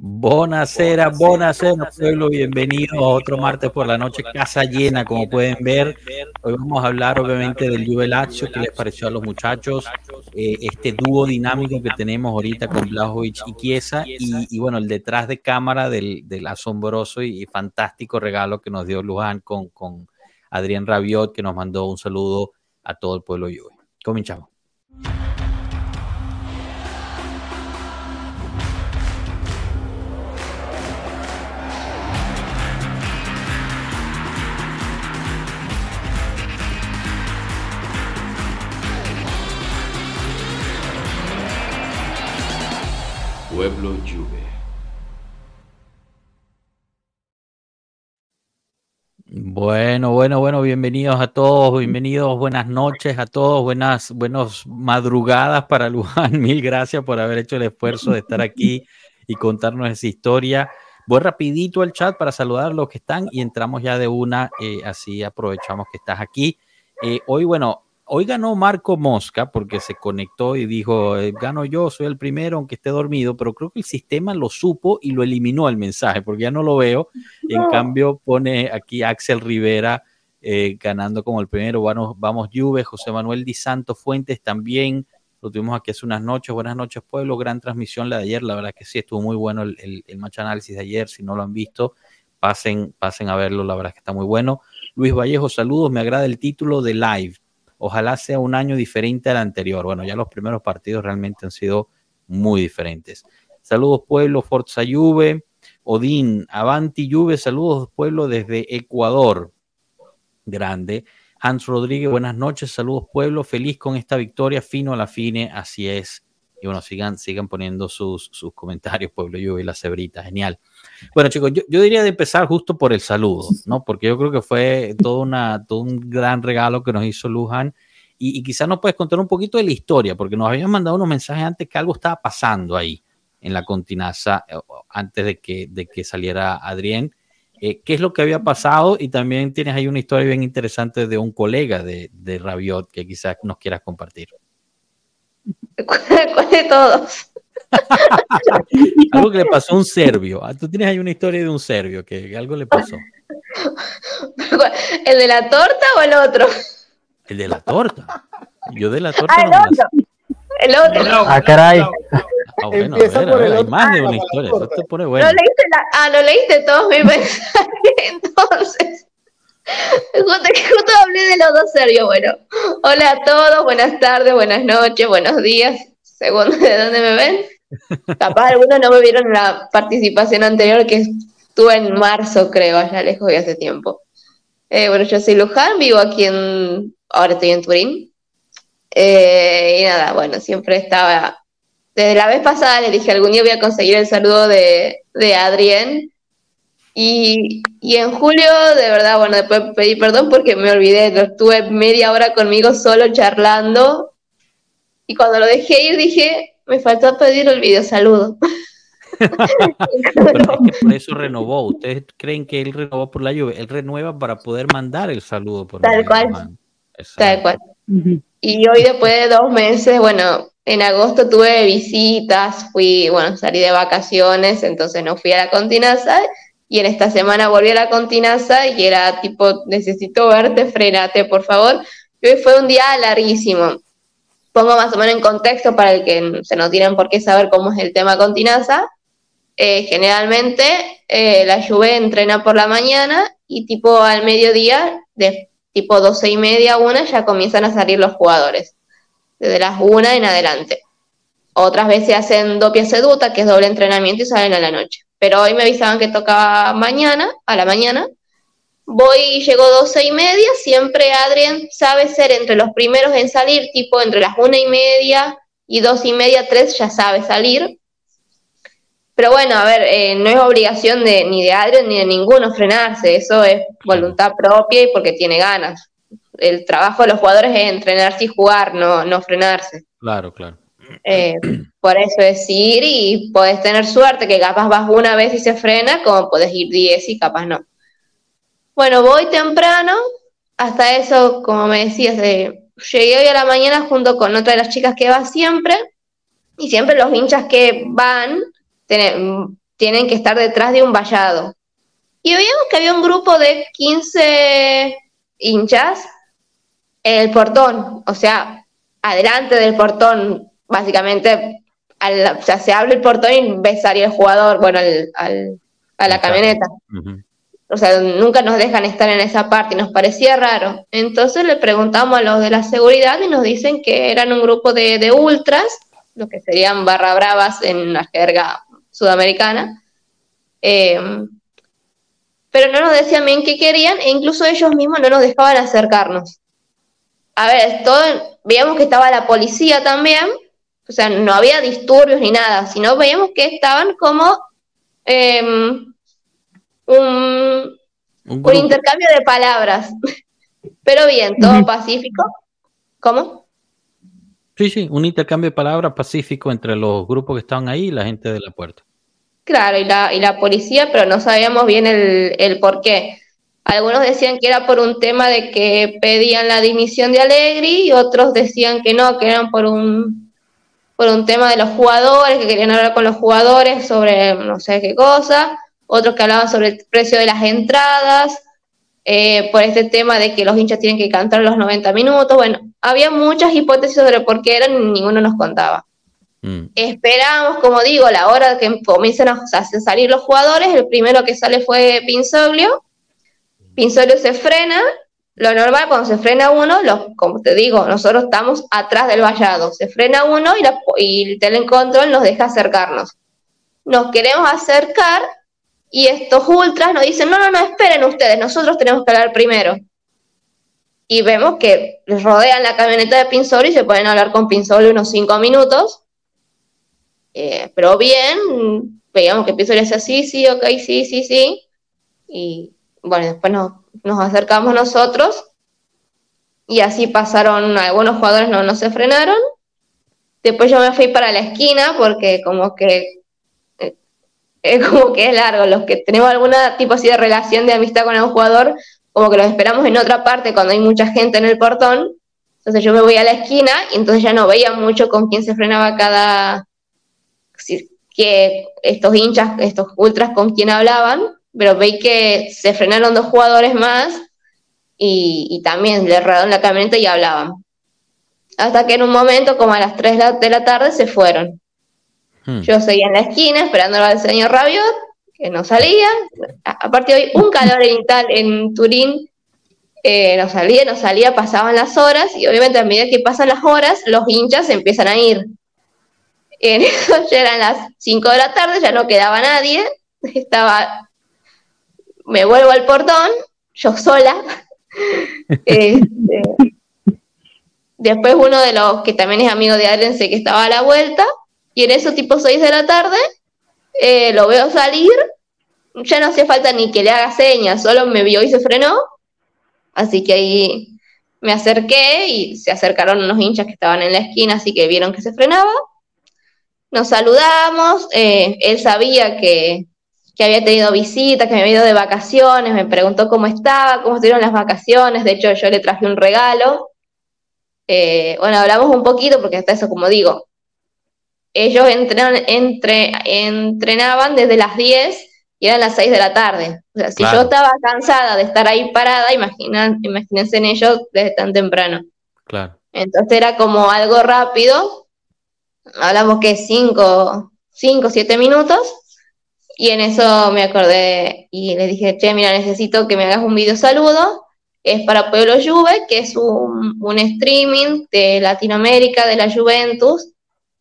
Buonasera, buonasera pueblo, bienvenidos a otro martes por la noche, casa llena, como pueden ver. Hoy vamos a hablar obviamente del Juve Lazio, que les pareció a los muchachos, eh, este dúo dinámico que tenemos ahorita con Blajovic y Chiesa, y, bueno, el detrás de cámara del, asombroso y, fantástico regalo que nos dio Luján con, con Adrián Rabiot, que nos mandó un saludo a todo el pueblo Juve. Comenzamos. Pueblo Juve. Bueno, bueno, bueno, bienvenidos a todos, bienvenidos, buenas noches a todos, buenas, buenas madrugadas para Luján. Mil gracias por haber hecho el esfuerzo de estar aquí y contarnos esa historia. Voy rapidito al chat para saludar a los que están y entramos ya de una, eh, así aprovechamos que estás aquí. Eh, hoy, bueno, Hoy ganó Marco Mosca porque se conectó y dijo, eh, gano yo, soy el primero, aunque esté dormido, pero creo que el sistema lo supo y lo eliminó el mensaje, porque ya no lo veo. En cambio, pone aquí Axel Rivera eh, ganando como el primero. Bueno, vamos Juve, José Manuel Di Santo Fuentes también. Lo tuvimos aquí hace unas noches. Buenas noches, pueblo. Gran transmisión la de ayer. La verdad que sí, estuvo muy bueno el, el, el match análisis de ayer. Si no lo han visto, pasen, pasen a verlo. La verdad que está muy bueno. Luis Vallejo, saludos. Me agrada el título de live Ojalá sea un año diferente al anterior. Bueno, ya los primeros partidos realmente han sido muy diferentes. Saludos pueblo, Forza Juve, Odín, Avanti Juve, saludos pueblo desde Ecuador. Grande. Hans Rodríguez, buenas noches, saludos pueblo, feliz con esta victoria, fino a la fine, así es. Y bueno, sigan, sigan poniendo sus, sus comentarios, pueblo Juve y la cebrita, genial. Bueno, chicos, yo, yo, diría de empezar justo por el saludo, ¿no? Porque yo creo que fue todo, una, todo un gran regalo que nos hizo Luján. Y, y quizás nos puedes contar un poquito de la historia, porque nos habían mandado unos mensajes antes que algo estaba pasando ahí en la continaza, eh, antes de que, de que saliera Adrián. Eh, ¿Qué es lo que había pasado? Y también tienes ahí una historia bien interesante de un colega de, de Rabiot que quizás nos quieras compartir. ¿Cuál de todos? algo que le pasó a un serbio. Ah, tú tienes ahí una historia de un serbio que algo le pasó. ¿El de la torta o el otro? El de la torta. Yo de la torta. Ah, el, no otro. el otro. Ah, caray. Ah, bueno, a ver, a ver, hay más de una historia. Eso te pone bueno. ¿No leíste la... Ah, lo leíste todos mis mensajes. Entonces. Justo, justo hablé de los dos serbios. Bueno, hola a todos, buenas tardes, buenas noches, buenos días, según de dónde me ven. Capaz algunos no me vieron la participación anterior que estuve en marzo, creo, allá lejos de hace tiempo. Eh, bueno, yo soy Luján, vivo aquí en. Ahora estoy en Turín. Eh, y nada, bueno, siempre estaba. Desde la vez pasada le dije algún día voy a conseguir el saludo de, de Adrián. Y, y, en julio, de verdad, bueno, después pedí perdón porque me olvidé. Estuve media hora conmigo solo charlando. Y cuando lo dejé ir, dije, me faltó pedir el video saludo. por eso renovó. ¿Ustedes creen que él renovó por la lluvia? Él renueva para poder mandar el saludo por Tal cual. Tal cual. Y hoy después de dos meses, bueno, en agosto tuve visitas, fui, bueno, salí de vacaciones, entonces no fui a la continaza y en esta semana volví a la continaza y era tipo, necesito verte, frenate, por favor. Y hoy fue un día larguísimo pongo más o menos en contexto para el que se no tienen por qué saber cómo es el tema con Tinaza. Eh, generalmente eh, la Juve entrena por la mañana y tipo al mediodía, de tipo doce y media, una, ya comienzan a salir los jugadores, desde las una en adelante. Otras veces hacen doppia seduta, que es doble entrenamiento y salen a la noche. Pero hoy me avisaban que tocaba mañana, a la mañana, Voy, y llego doce y media, siempre Adrián sabe ser entre los primeros en salir, tipo entre las una y media y dos y media, tres ya sabe salir. Pero bueno, a ver, eh, no es obligación de, ni de Adrián ni de ninguno frenarse, eso es voluntad propia y porque tiene ganas. El trabajo de los jugadores es entrenarse y jugar, no, no frenarse. Claro, claro. Eh, por eso es ir y puedes tener suerte que capaz vas una vez y se frena, como puedes ir diez y capaz no. Bueno, voy temprano, hasta eso, como me decías, de, llegué hoy a la mañana junto con otra de las chicas que va siempre, y siempre los hinchas que van, tienen que estar detrás de un vallado. Y veíamos que había un grupo de 15 hinchas en el portón, o sea, adelante del portón, básicamente, o sea, se abre el portón y ves salir el jugador, bueno, a la camioneta. O sea, nunca nos dejan estar en esa parte y nos parecía raro. Entonces le preguntamos a los de la seguridad y nos dicen que eran un grupo de, ultras, lo que serían barra bravas en la jerga sudamericana. Eh, pero no nos decían bien qué querían e incluso ellos mismos no nos dejaban acercarnos. A ver, todo, veíamos que estaba la policía también, o sea, no había disturbios ni nada, sino veíamos que estaban como em, un, un, intercambio de palabras. Pero bien, todo pacífico. ¿Cómo? Sí, sí, un intercambio de palabras pacífico entre los grupos que estaban ahí y la gente de la puerta. Claro, y la, y la policía, pero no sabíamos bien el, el por qué. Algunos decían que era por un tema de que pedían la dimisión de Allegri y otros decían que no, que eran por un, por un tema de los jugadores, que querían hablar con los jugadores sobre no sé qué cosa, otros que hablaban sobre el precio de las entradas, eh, por este tema de que los hinchas tienen que cantar los 90 minutos. Bueno, había muchas hipótesis sobre por qué eran y ninguno nos contaba. Mm. Esperamos, como digo, la hora que comiencen a, salir los jugadores. El primero que sale fue Pinzoglio. Pinzoglio se frena. Lo normal, cuando se frena uno, como te digo, nosotros estamos atrás del vallado. Se frena uno y, el telecontrol nos deja acercarnos. Nos queremos acercar y estos ultras nos dicen, no, no, no, esperen ustedes, nosotros tenemos que hablar primero. Y vemos que rodean la camioneta de Pinzoglio y se pueden hablar con Pinzoglio unos cinco minutos eh, pero bien, veíamos que empiezo a decir sí, sí, ok, sí, sí, sí. Y bueno, después nos, nos acercamos nosotros y así pasaron, algunos jugadores no, no se frenaron. Después yo me fui para la esquina porque como que eh, es como que es largo. Los que tenemos alguna tipo así de relación de amistad con algún jugador, como que los esperamos en otra parte cuando hay mucha gente en el portón. Entonces yo me voy a la esquina y entonces ya no veía mucho con quién se frenaba cada, que estos hinchas, estos ultras con quien hablaban, pero veis que se frenaron dos jugadores más y, también le rodaron la camioneta y hablaban. Hasta que en un momento, como a las 3 de la tarde, se fueron. Hmm. Yo seguía en la esquina esperando al señor Rabiot, que no salía. Aparte hoy un calor tal en Turín, eh, no salía, no salía, pasaban las horas y obviamente a medida que pasan las horas, los hinchas empiezan a ir. En eso ya eran las 5 de la tarde, ya no quedaba nadie. Estaba, me vuelvo al portón, yo sola. Este, después uno de los que también es amigo de Adrián sé que estaba a la vuelta. Y en eso tipo 6 de la tarde, eh, lo veo salir. Ya no hacía falta ni que le haga señas, solo me vio y se frenó. Así que ahí me acerqué y se acercaron unos hinchas que estaban en la esquina, así que vieron que se frenaba nos saludamos, eh, él sabía que, había tenido visitas, que me había ido de vacaciones, me preguntó cómo estaba, cómo estuvieron las vacaciones, de hecho yo le traje un regalo. Eh, bueno, hablamos un poquito porque hasta eso, como digo, ellos entrenan, entre, entrenaban desde las 10 y eran las 6 de la tarde. O sea, si yo estaba cansada de estar ahí parada, imaginan, imagínense en ellos desde tan temprano. Claro. Entonces era como algo rápido hablamos que cinco, cinco, siete minutos, y en eso me acordé y le dije, che, mira, necesito que me hagas un video saludo, es para Pueblo Juve, que es un, streaming de Latinoamérica, de la Juventus,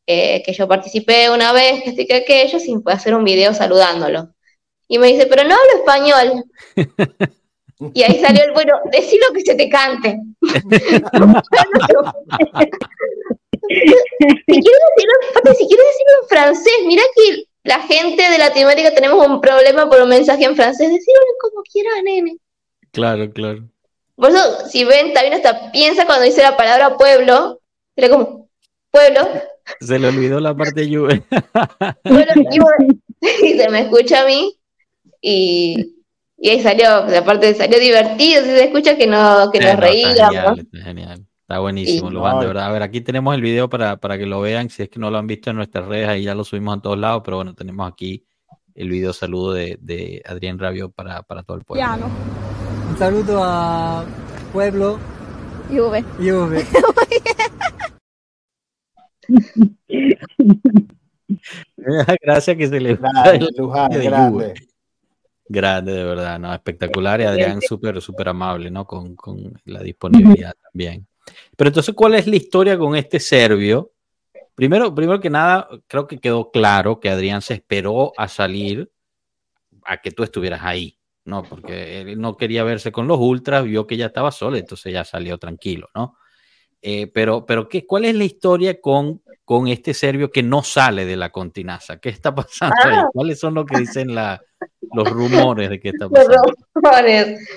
eh, que yo participé una vez, que estoy que aquello, sin poder hacer un video saludándolo. Y me dice, pero no hablo español. Y ahí salió el bueno, decilo que se te cante. si, quieres decirlo, si quieres decirlo en francés, mira que la gente de Latinoamérica tenemos un problema por un mensaje en francés, decirlo como quiera, nene. Claro, claro. Por eso, si ven, también hasta piensa cuando dice la palabra pueblo, era como, pueblo. Se le olvidó la parte de lluvia. y se me escucha a mí, y, y ahí salió, aparte salió divertido, se escucha que, no, que nos reíamos. genial. Está buenísimo, lo van de verdad. A ver, aquí tenemos el video para, que lo vean. Si es que no lo han visto en nuestras redes, ahí ya lo subimos en todos lados. Pero bueno, tenemos aquí el video saludo de, Adrián Rabio para, todo el pueblo. Un saludo a Pueblo. Juve. Juve. Gracias que se le grande, Luján, grande. grande. de verdad, ¿no? Espectacular y Adrián súper, súper amable, ¿no? Con, con la disponibilidad también. Pero entonces, ¿cuál es la historia con este serbio? Primero, primero que nada, creo que quedó claro que Adrián se esperó a salir a que tú estuvieras ahí, ¿no? Porque él no quería verse con los ultras, vio que ya estaba solo, entonces ya salió tranquilo, ¿no? Eh, pero, pero ¿qué, ¿cuál es la historia con, con este serbio que no sale de la continaza? ¿Qué está pasando ahí? Ah. ¿Cuáles son lo que dicen la, los rumores de qué está pasando? Los rumores.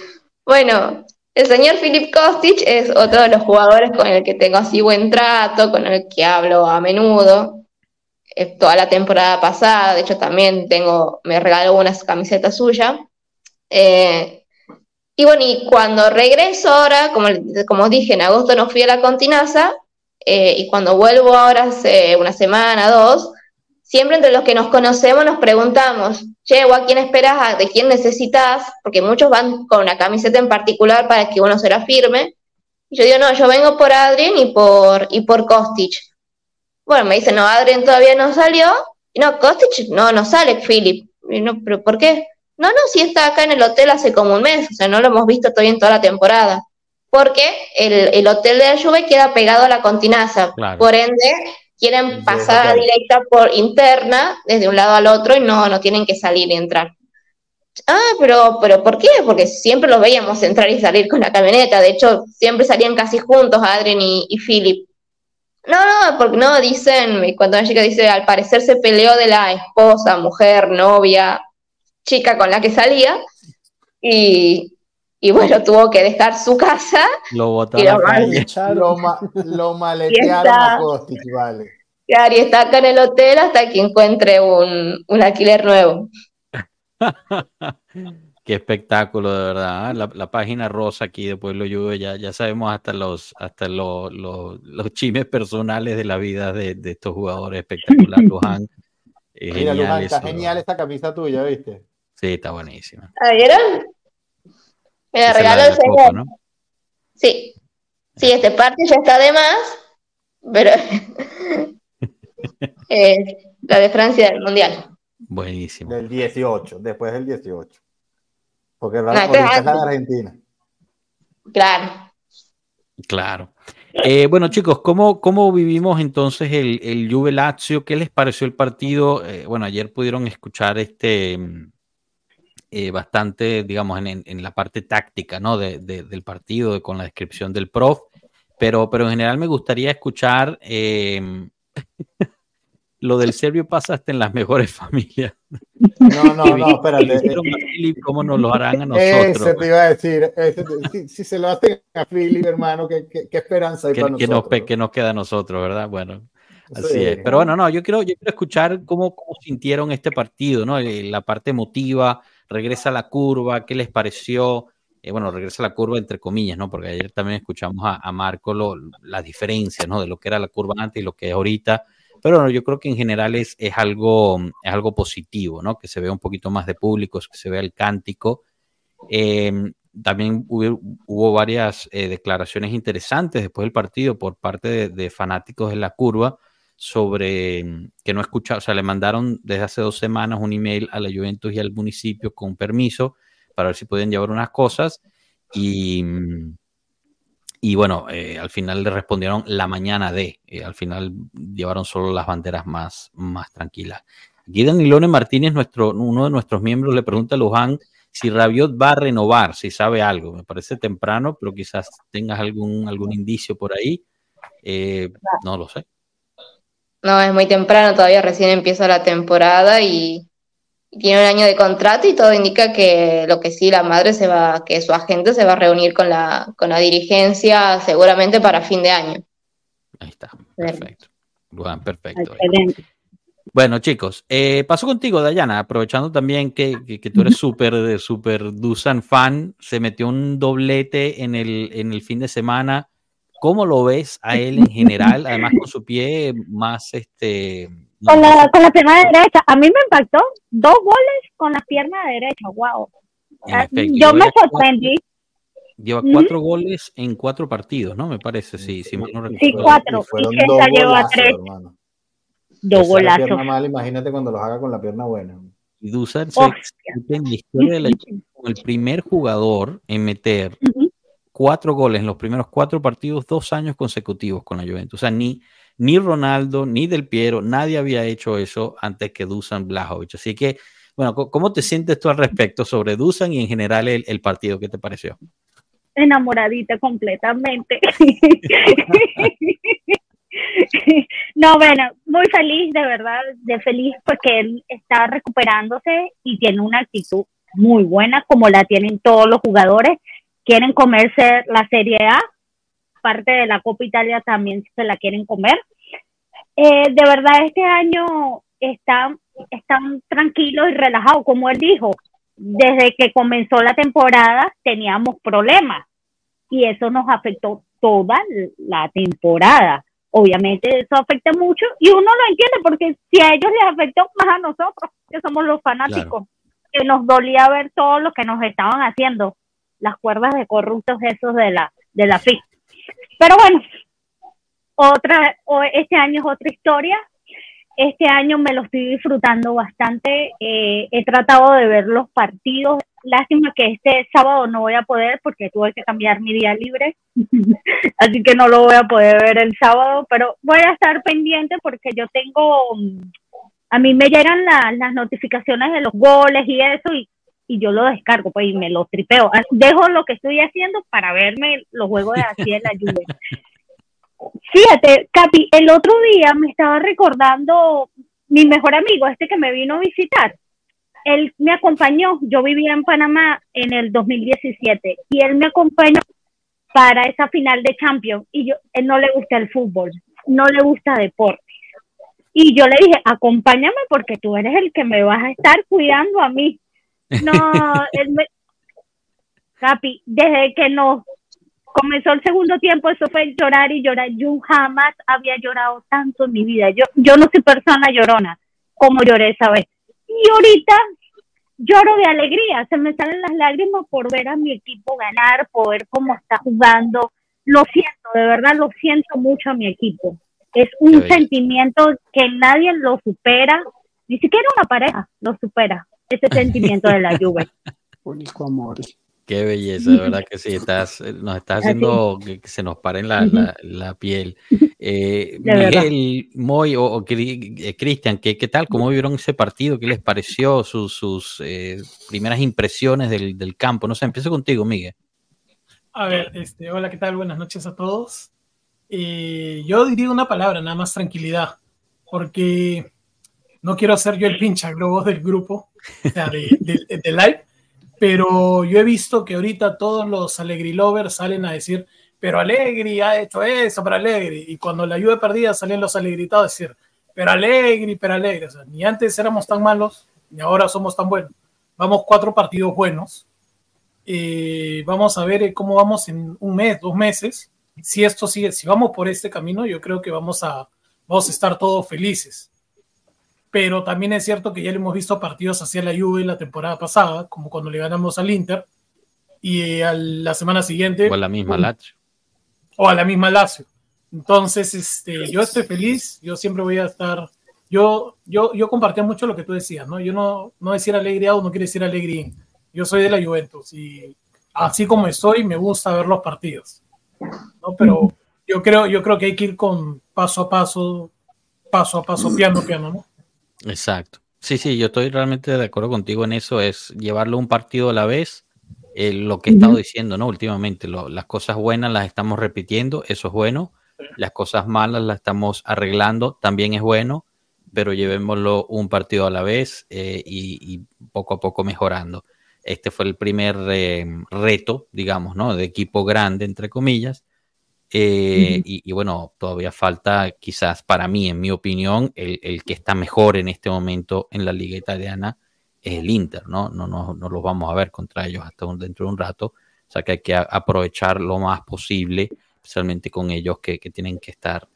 Bueno, el señor Filip Kostic es otro de los jugadores con el que tengo así buen trato, con el que hablo a menudo. toda la temporada pasada, de hecho también tengo, me regaló unas camisetas suyas. Eh, y bueno, y cuando regreso ahora, como, como dije, en agosto no fui a la Continaza, eh, y cuando vuelvo ahora hace una semana, dos, siempre entre los que nos conocemos nos preguntamos, che, ¿a quién esperas? ¿De quién necesitas? Porque muchos van con una camiseta en particular para que uno se la firme. Y yo digo, no, yo vengo por Adrien y por, y por Kostic. Bueno, me dicen, no, Adrien todavía no salió. Y no, Kostic no, no sale, Philip. Y no, ¿pero por qué? No, no, si está acá en el hotel hace como un mes, o sea, no lo hemos visto todavía en toda la temporada. Porque el, hotel de la Juve queda pegado a la Continaza. Por ende, quieren pasar directa por interna, desde un lado al otro, y no, no tienen que salir y entrar. Ah, pero, pero ¿por qué? Porque siempre los veíamos entrar y salir con la camioneta. De hecho, siempre salían casi juntos Adrien y, Philip. No, no, porque no, dicen, cuando una chica dice, al parecer se peleó de la esposa, mujer, novia, chica con la que salía, y, y bueno, tuvo que dejar su casa. Lo botaron lo, lo, maletearon a Kostic, vale. y está acá en el hotel hasta que encuentre un, un alquiler nuevo. Qué espectáculo, de verdad. ¿eh? La, página rosa aquí de Pueblo Lluve, ya, ya sabemos hasta los hasta los, los, chimes personales de la vida de, de estos jugadores espectaculares. Luján. Mira, Luján, está genial esta camisa tuya, ¿viste? Sí, está buenísima. ¿Vieron? Me regalo el señor. Sí. Sí, este parte ya está de más, pero la de Francia del Mundial. Buenísimo. Del 18, después del 18. Porque no, es la de Argentina. Claro. Claro. Eh, bueno, chicos, ¿cómo, ¿cómo, vivimos entonces el, el Juve Lazio? ¿Qué les pareció el partido? Eh, bueno, ayer pudieron escuchar este eh, bastante, digamos, en, en, la parte táctica, ¿no? De, del partido, con la descripción del prof, pero, pero en general me gustaría escuchar em, lo del serbio pasa hasta en las mejores familias. No, no, no, espérate. Eh, ¿Cómo nos lo harán a nosotros? Ese te iba a decir, si, se lo hacen a Philip, hermano, qué, qué, esperanza hay para nosotros. Nos, que nos queda a nosotros, ¿verdad? Bueno, así es. Pero bueno, no, yo quiero, yo quiero escuchar cómo, cómo sintieron este partido, ¿no? Eh, la parte emotiva, regresa la curva, ¿qué les pareció? Eh, bueno, regresa la curva entre comillas, ¿no? Porque ayer también escuchamos a, Marco lo, las diferencias, ¿no? De lo que era la curva antes y lo que es ahorita. Pero bueno, yo creo que en general es, es, algo, es algo positivo, ¿no? Que se vea un poquito más de públicos, que se vea el cántico. Em, también hubo, varias eh, declaraciones interesantes después del partido por parte de fanáticos de la curva sobre mm, que no escucha, o sea, le mandaron desde hace dos semanas un email a la Juventus y al municipio con permiso para ver si pueden llevar unas cosas y, mm, y bueno, eh, al final le respondieron la mañana de, eh, al final llevaron solo las banderas más, más tranquilas. Aquí Danilone Martínez, nuestro, uno de nuestros miembros, le pregunta a Luján si Rabiot va a renovar, si sabe algo. Me parece temprano, pero quizás tengas algún, algún indicio por ahí. Eh, no lo sé. No, es muy temprano, todavía recién empieza la temporada y, tiene un año de contrato y todo indica que lo que sí, la madre se va, que su agente se va a reunir con la, con la dirigencia seguramente para fin de año. Ahí está, perfecto. Bueno, perfecto. Bueno, chicos, eh, paso contigo, Dayana, aprovechando también que, que, tú eres súper, súper Dusan fan, se metió un doblete en el, en el fin de semana ¿Cómo lo ves a él en general? Además, con su pie más, este, con, la, con la pierna derecha. A mí me impactó dos goles con la pierna derecha. Wow. Ah, yo me sorprendí. Lleva cuatro goles en cuatro partidos, ¿no? Me parece, sí, sí, sí cuatro. Y, y lleva tres. Dos golazos. Mal, imagínate cuando los haga con la pierna buena. Y Dusan se en la historia del equipo el primer jugador en meter cuatro goles en los primeros cuatro partidos, dos años consecutivos con la Juventus. O sea, ni, ni Ronaldo, ni Del Piero, nadie había hecho eso antes que Dusan Blajovic. Así que, bueno, ¿cómo te sientes tú al respecto sobre Dusan y en general el, el partido? ¿Qué te pareció? Enamoradita completamente. no, bueno, muy feliz, de verdad, de feliz porque él está recuperándose y tiene una actitud muy buena, como la tienen todos los jugadores. Quieren comerse la Serie A, parte de la Copa Italia también se la quieren comer. Eh, de verdad, este año están, están tranquilos y relajados, como él dijo. Desde que comenzó la temporada teníamos problemas y eso nos afectó toda la temporada obviamente eso afecta mucho y uno lo entiende porque si a ellos les afectó más a nosotros, que somos los fanáticos, que nos dolía ver todo lo que nos estaban haciendo, las cuerdas de corruptos esos de la, de la FI. Pero bueno, otra, este año es otra historia. Este año me lo estoy disfrutando bastante. Eh, he tratado de ver los partidos Lástima que este sábado no voy a poder porque tuve que cambiar mi día libre, así que no lo voy a poder ver el sábado, pero voy a estar pendiente porque yo tengo, a mí me llegan las notificaciones de los goles y eso y, y yo lo descargo pues y me lo tripeo. Dejo lo que estoy haciendo para verme los juegos de así en la lluvia. Fíjate, Capi, el otro día me estaba recordando mi mejor amigo, este que me vino a visitar él me acompañó, yo vivía en Panamá en el 2017 y él me acompañó para esa final de Champions y yo, él no le gusta el fútbol, no le gusta deporte. Y yo le dije, acompáñame porque tú eres el que me vas a estar cuidando a mí. No, él me... Capi, desde que nos comenzó el segundo tiempo, eso fue llorar y llorar. Yo jamás había llorado tanto en mi vida. Yo, yo no soy persona llorona como lloré esa vez. Y ahorita lloro de alegría, se me salen las lágrimas por ver a mi equipo ganar, por ver cómo está jugando. Lo siento, de verdad lo siento mucho a mi equipo. Es un sentimiento que nadie lo supera, ni siquiera una pareja lo supera, ese sentimiento de la lluvia. Único amor. Qué belleza, de verdad que sí, estás, eh, nos estás haciendo que, se nos pare la, la, piel. Eh, Miguel, Moy o, eh, Cristian, ¿qué, ¿qué, tal? ¿Cómo vieron ese partido? ¿Qué les pareció? Sus, sus primeras impresiones del, del, campo. No sé, empiezo contigo, Miguel. A ver, este, hola, ¿qué tal? Buenas noches a todos. yo diría una palabra, nada más tranquilidad, porque no quiero ser yo el pincha globos del grupo, de, live pero yo he visto que ahorita todos los Alegri lovers salen a decir, pero Alegri ha hecho eso, pero Alegri, y cuando la lluvia perdida salen los alegritados a decir, pero Alegri, pero Alegri, ni antes éramos tan malos, ni ahora somos tan buenos. Vamos cuatro partidos buenos. Eh, vamos a ver cómo vamos en un mes, dos meses. Si esto sigue, si vamos por este camino, yo creo que vamos a, vamos a estar todos felices pero también es cierto que ya le hemos visto partidos hacia la Juve la temporada pasada, como cuando le ganamos al Inter, y a la semana siguiente... O a la misma Lazio. O a la misma Lazio. Entonces, este, yo estoy feliz, yo siempre voy a estar... Yo, yo, yo compartía mucho lo que tú decías, ¿no? Yo no, no decir alegría o no quiero decir alegría. Yo soy de la Juventus y así como estoy, me gusta ver los partidos. ¿no? Pero yo creo, yo creo que hay que ir con paso a paso, paso a paso, piano, piano, ¿no? Exacto. Sí, sí, yo estoy realmente de acuerdo contigo en eso, es llevarlo un partido a la vez, eh, lo que he estado diciendo, ¿no? Últimamente, las cosas buenas las estamos repitiendo, eso es bueno, las cosas malas las estamos arreglando, también es bueno, pero llevémoslo un partido a la vez eh, y, poco a poco mejorando. Este fue el primer eh, reto, digamos, ¿no? De equipo grande, entre comillas, eh, y, bueno, todavía falta quizás para mí, en mi opinión, el, que está mejor en este momento en la liga italiana es el Inter, ¿no? No, no, no los vamos a ver contra ellos hasta dentro de un rato. O sea que hay que aprovechar lo más posible, especialmente con ellos que, tienen que estar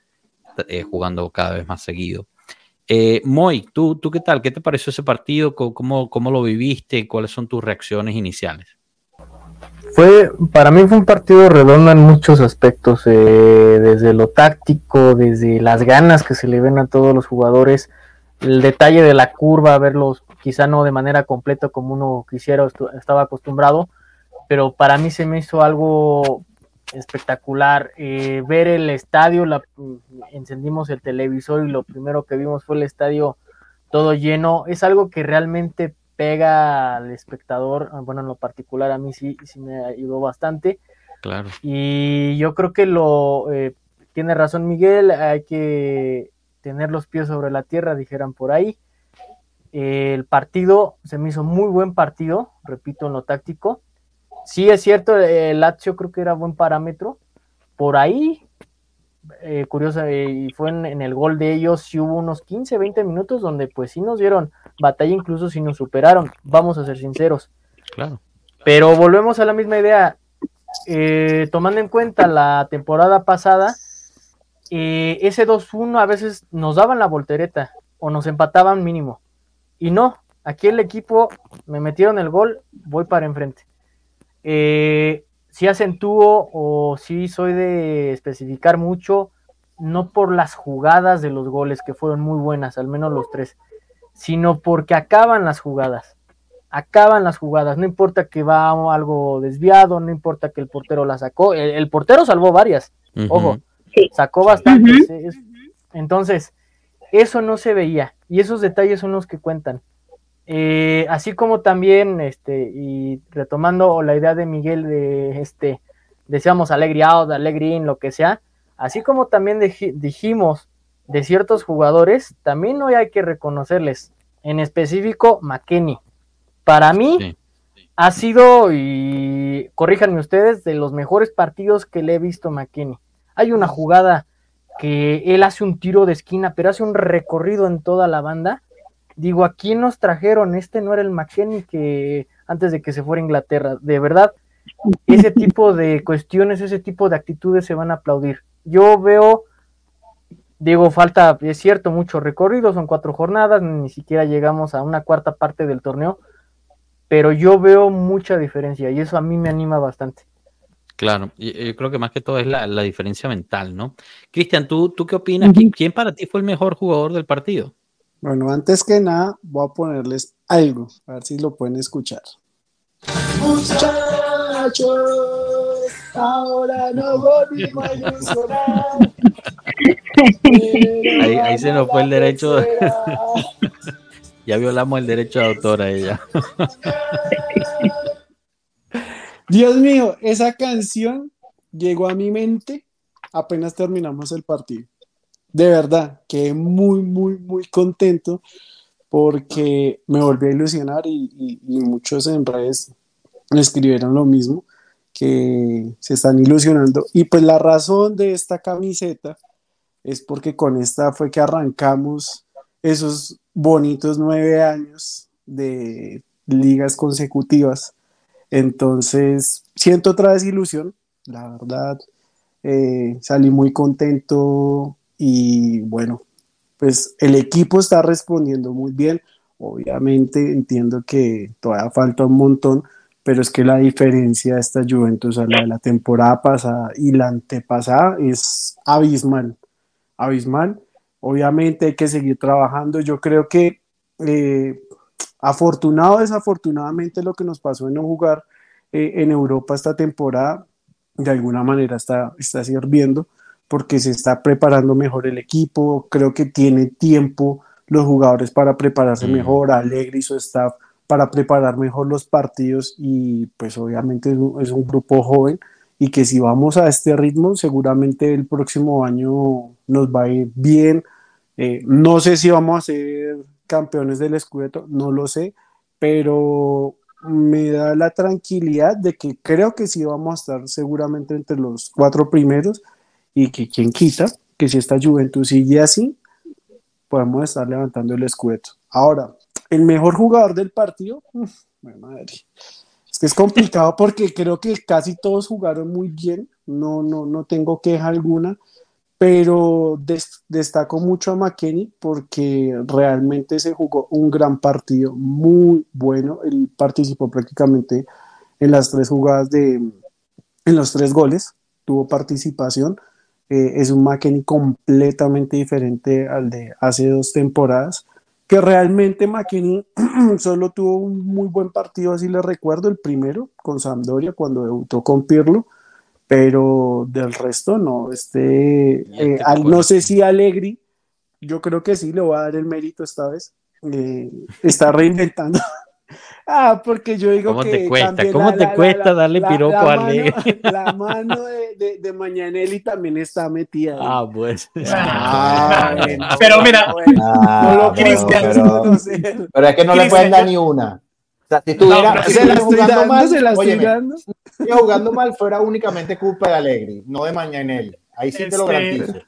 eh, jugando cada vez más seguido. Eh, Moy, ¿tú, ¿tú qué tal? ¿Qué te pareció ese partido? ¿Cómo, ¿Cómo lo viviste? ¿Cuáles son tus reacciones iniciales? Fue, para mí fue un partido redondo en muchos aspectos, eh, desde lo táctico, desde las ganas que se le ven a todos los jugadores, el detalle de la curva, verlos quizá no de manera completa como uno quisiera o estaba acostumbrado, pero para mí se me hizo algo espectacular. Eh, ver el estadio, la, encendimos el televisor y lo primero que vimos fue el estadio todo lleno. Es algo que realmente pega al espectador. Ah, bueno, en lo particular a mí sí, sí me ayudó bastante. Claro. Y yo creo que lo eh, tiene razón Miguel, hay que tener los pies sobre la tierra, dijeran por ahí. el partido se me hizo muy buen partido, repito, en lo táctico sí es cierto, el Lazio creo que era buen parámetro. Por ahí, eh, curiosa, eh, y fue en, el gol de ellos, sí hubo unos 15, 20 minutos donde pues sí nos dieron batalla, incluso si nos superaron, vamos a ser sinceros. Claro. Pero volvemos a la misma idea, eh, tomando en cuenta la temporada pasada, ese 2-1 a veces nos daban la voltereta o nos empataban mínimo. Y no, aquí el equipo me metieron el gol, voy para enfrente eh, si acentúo o si soy de especificar mucho, no por las jugadas de los goles que fueron muy buenas, al menos los tres, sino porque acaban las jugadas. Acaban las jugadas, no importa que va algo desviado, no importa que el portero la sacó, el, portero salvó varias, ojo, sacó bastantes. Entonces, eso no se veía y esos detalles son los que cuentan. Eh, así como también, este, y retomando la idea de Miguel de este, decíamos Alegri out, Alegri in, lo que sea, así como también dijimos de ciertos jugadores, también hoy hay que reconocerles, en específico McKenny. Para mí ha sido, y corríjanme ustedes, de los mejores partidos que le he visto a McKenny. Hay una jugada que él hace un tiro de esquina, pero hace un recorrido en toda la banda digo, ¿a quién nos trajeron? Este no era el McKenny que antes de que se fuera a Inglaterra. De verdad, ese tipo de cuestiones, ese tipo de actitudes se van a aplaudir. Yo veo, digo, falta, es cierto, mucho recorrido, son cuatro jornadas, ni siquiera llegamos a una cuarta parte del torneo, pero yo veo mucha diferencia y eso a mí me anima bastante. Claro, yo creo que más que todo es la, diferencia mental, ¿no? Cristian, ¿tú, ¿tú qué opinas? ¿Quién para ti fue el mejor jugador del partido? Bueno, antes que nada, voy a ponerles algo, a ver si lo pueden escuchar. Muchachos, ahora no volvimos a ilusionar. Ahí, ahí se nos fue el derecho. ya violamos el derecho de autor a ella. Dios mío, esa canción llegó a mi mente apenas terminamos el partido de verdad, quedé muy, muy, muy contento porque me volví a ilusionar y, muchos en redes me escribieron lo mismo, que se están ilusionando. Y pues la razón de esta camiseta es porque con esta fue que arrancamos esos bonitos nueve años de ligas consecutivas. Entonces, siento otra vez ilusión, la verdad. Eh, salí muy contento y bueno, pues el equipo está respondiendo muy bien. Obviamente entiendo que todavía falta un montón, pero es que la diferencia de esta Juventus a la de la temporada pasada y la antepasada es abismal, abismal. Obviamente hay que seguir trabajando. Yo creo que eh, afortunado o desafortunadamente lo que nos pasó en no jugar eh, en Europa esta temporada, de alguna manera está, está sirviendo porque se está preparando mejor el equipo, creo que tiene tiempo los jugadores para prepararse mm. mejor, Alegre y su staff para preparar mejor los partidos y pues obviamente es un, grupo joven y que si vamos a este ritmo seguramente el próximo año nos va a ir bien. Eh, no sé si vamos a ser campeones del Scudetto, no lo sé, pero me da la tranquilidad de que creo que sí vamos a estar seguramente entre los cuatro primeros y que quien quita que si esta Juventus sigue así, podemos estar levantando el escueto. Ahora, el mejor jugador del partido, madre. Es que es complicado porque creo que casi todos jugaron muy bien, no, no, no tengo queja alguna, pero destaco mucho a McKenny porque realmente se jugó un gran partido, muy bueno. Él participó prácticamente en las tres jugadas de, en los tres goles, tuvo participación. Eh, es un McKenny completamente diferente al de hace dos temporadas, que realmente McKenny solo tuvo un muy buen partido, así le recuerdo, el primero con Sampdoria cuando debutó con Pirlo pero del resto no. Este, eh, no sé si Alegri, yo creo que sí le voy a dar el mérito esta vez. Eh, está reinventando. ah, porque yo digo ¿Cómo que. te cuesta? ¿Cómo te cuesta darle piropo a Alegri? la mano de, de, de, Mañanelli también está metida. Ah, pues. Ah, pero mira, ah, no Cristian, pero, pero, es que no le pueden dar ni una. O sea, si estuviera, no, se la jugando dando, mal, se la estoy dando. Si jugando mal fuera únicamente culpa de Alegri, no de Mañanelli. Ahí sí este, te lo este, garantizo.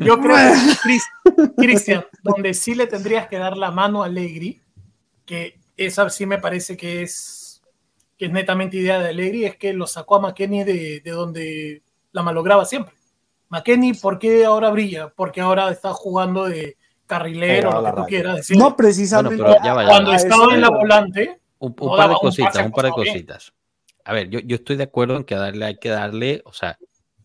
Yo creo que, Cristian, donde sí le tendrías que dar la mano a Alegri, que esa sí me parece que es, que es netamente idea de Alegri, es que lo sacó a McKenny de, de donde la malograba siempre. McKenny, ¿por qué ahora brilla? Porque ahora está jugando de carrilero, lo que tú quieras decir. No, precisamente. Bueno, ya vaya, cuando estaba en la volante. Un, un no par de cositas, un, un par de cositas. A ver, yo, yo, estoy de acuerdo en que darle, hay que darle, o sea,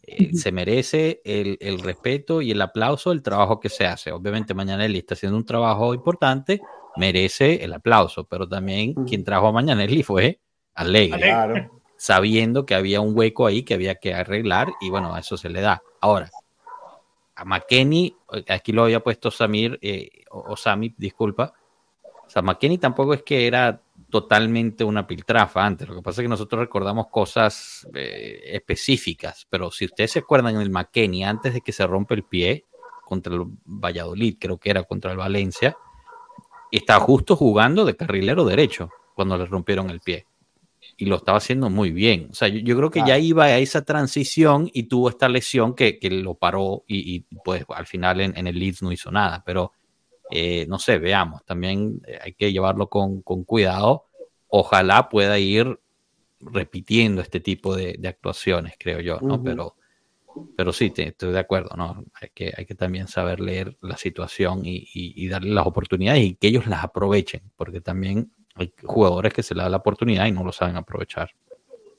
eh, se merece el, el, respeto y el aplauso del trabajo que se hace. Obviamente, Mañanelli está haciendo un trabajo importante, merece el aplauso, pero también quien trajo a Mañanelli fue Alegre, claro. sabiendo que había un hueco ahí que había que arreglar y bueno, a eso se le da. Ahora, a McKenny, aquí lo había puesto Samir, eh, o, o Sami, disculpa, o sea, McKenny tampoco es que era totalmente una piltrafa antes. Lo que pasa es que nosotros recordamos cosas eh, específicas, pero si ustedes se acuerdan en el McKenny, antes de que se rompe el pie contra el Valladolid, creo que era contra el Valencia, estaba justo jugando de carrilero derecho cuando le rompieron el pie. Y lo estaba haciendo muy bien. O sea, yo, yo creo que claro. ya iba a esa transición y tuvo esta lesión que, que lo paró y, y, pues al final en, en el Leeds no hizo nada. Pero eh, no sé, veamos, también eh, hay que llevarlo con, con, cuidado. Ojalá pueda ir repitiendo este tipo de, de actuaciones, creo yo, ¿no? Uh -huh. Pero, pero sí, te, estoy de acuerdo, ¿no? Hay que, hay que también saber leer la situación y, y, y, darle las oportunidades y que ellos las aprovechen, porque también hay jugadores que se les da la oportunidad y no lo saben aprovechar.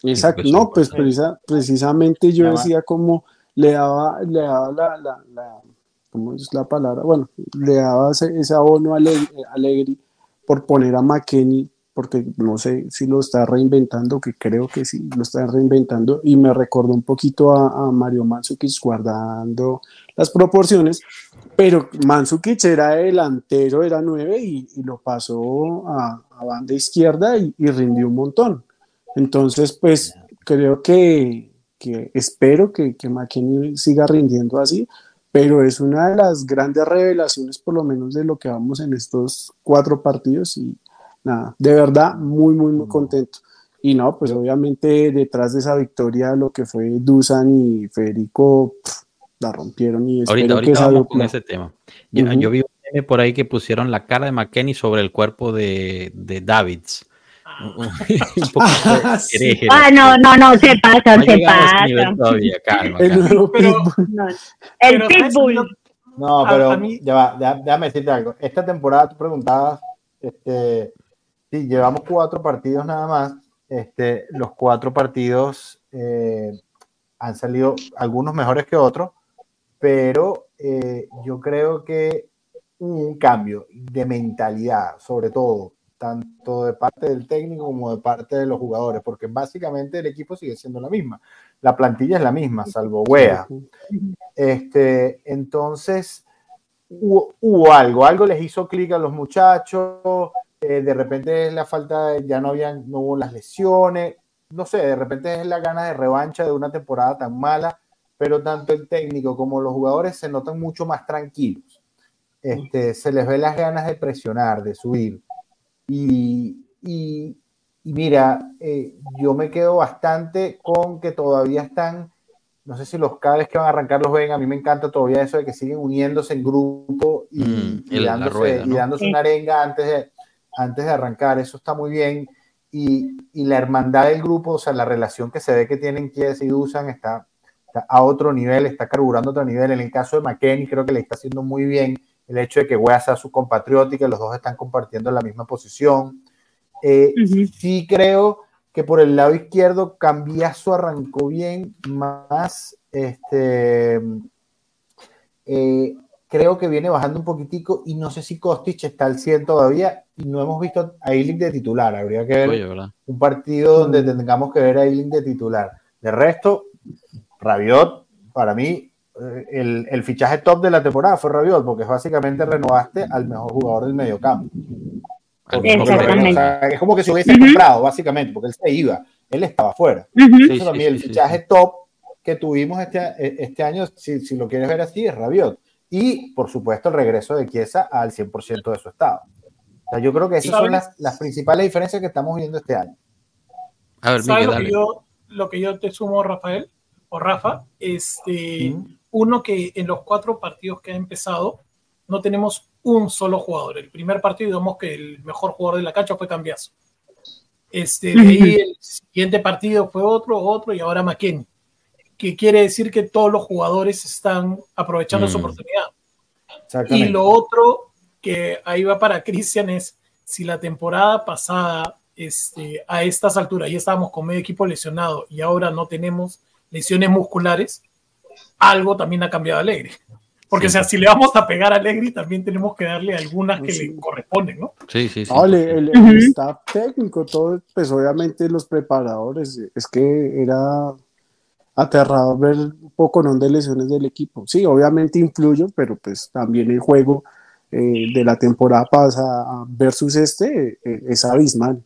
Exacto, no, pues precisa, precisamente yo decía como le daba, le daba la, la, la ¿cómo es la palabra? Bueno, le daba ese, ese abono a Alegri por poner a McKenny, porque no sé si lo está reinventando, que creo que sí, lo está reinventando, y me recordó un poquito a, a Mario Mandzukic guardando las proporciones, pero Mandzukic era delantero, era nueve, y, y lo pasó a, a banda izquierda y, y, rindió un montón. Entonces, pues creo que, que espero que, que McKenny siga rindiendo así, pero es una de las grandes revelaciones, por lo menos de lo que vamos en estos cuatro partidos y nada, de verdad muy, muy, muy contento. Y no, pues obviamente detrás de esa victoria lo que fue Dusan y Federico pff, la rompieron y ahorita, ahorita que vamos con ese tema. Yo, uh -huh. yo vi un meme por ahí que pusieron la cara de McKenny sobre el cuerpo de, de Davids. ah, sí. ah, no, no, no, se pasa, no se pasa. Todavía, calma, el nuevo Pero- Pitbull. No, el. Pitbull. No, A- pero a mí- ya va, déjame, déjame decirte algo. Esta temporada tú preguntabas, este, sí, llevamos cuatro partidos nada más. Este, los cuatro partidos eh, han salido algunos mejores que otros, pero eh, yo creo que hubo un cambio de mentalidad, sobre todo, tanto de parte del técnico como de parte de los jugadores, porque básicamente el equipo sigue siendo la misma. La plantilla es la misma, salvo Wea. Este, entonces, hubo, hubo algo, algo les hizo clic a los muchachos, eh, de repente es la falta, de, ya no habían, no hubo las lesiones, no sé, de repente es la gana de revancha de una temporada tan mala, pero tanto el técnico como los jugadores se notan mucho más tranquilos. Este, se les ve las ganas de presionar, de subir. Y, y, y mira, eh, yo me quedo bastante con que todavía están, no sé si los cada vez que van a arrancar los ven, a mí me encanta todavía eso de que siguen uniéndose en grupo y, Mm, y dándose, rueda, y ¿no? dándose una arenga antes de, antes de arrancar, eso está muy bien. Y, y la hermandad del grupo, o sea, la relación que se ve que tienen Kies y Dusan está, está a otro nivel, está carburando a otro nivel. En el caso de McKenny, creo que le está haciendo muy bien el hecho de que Wea sea su compatriota y que los dos están compartiendo la misma posición. Eh, sí creo que por el lado izquierdo Cambiazo arrancó bien, más este, eh, creo que viene bajando un poquitico y no sé si Kostic está al 100 todavía y no hemos visto a Eiling de titular. Habría que ver un partido donde tengamos que ver a Eiling de titular. De resto, Rabiot, para mí, eh, el, el, fichaje top de la temporada fue Rabiot, porque básicamente renovaste al mejor jugador del mediocampo. es como que se hubiese comprado, básicamente, porque él se iba, él estaba. Eso también, el fichaje top que tuvimos este, este año, si, si, lo quieres ver así, es Rabiot. Y, por supuesto, el regreso de Chiesa al 100% de su estado. O sea, yo creo que esas son las, las, principales diferencias que estamos viendo este año. A ver, Miguel, lo, que yo, lo que yo te sumo, Rafael, o Rafa, este, uno que en los cuatro partidos que ha empezado no tenemos un solo jugador. El primer partido, digamos que el mejor jugador de la cancha fue Cambiazo. Este, de ahí el siguiente partido fue otro, otro y ahora McKenny que quiere decir que todos los jugadores están aprovechando su mm. oportunidad. Y lo otro que ahí va para Cristian es, si la temporada pasada este, a estas alturas ya estábamos con medio equipo lesionado y ahora no tenemos lesiones musculares, algo también ha cambiado Alegre. Porque, o sea, si le vamos a pegar a Alegre, también tenemos que darle algunas que le corresponden, ¿no? Sí, sí, sí. el, el, staff técnico, todo, pues obviamente los preparadores, es que era aterrado ver un poco ¿no? de lesiones del equipo. Sí, obviamente influyo, pero pues también el juego eh, de la temporada pasada versus este eh, es abismal.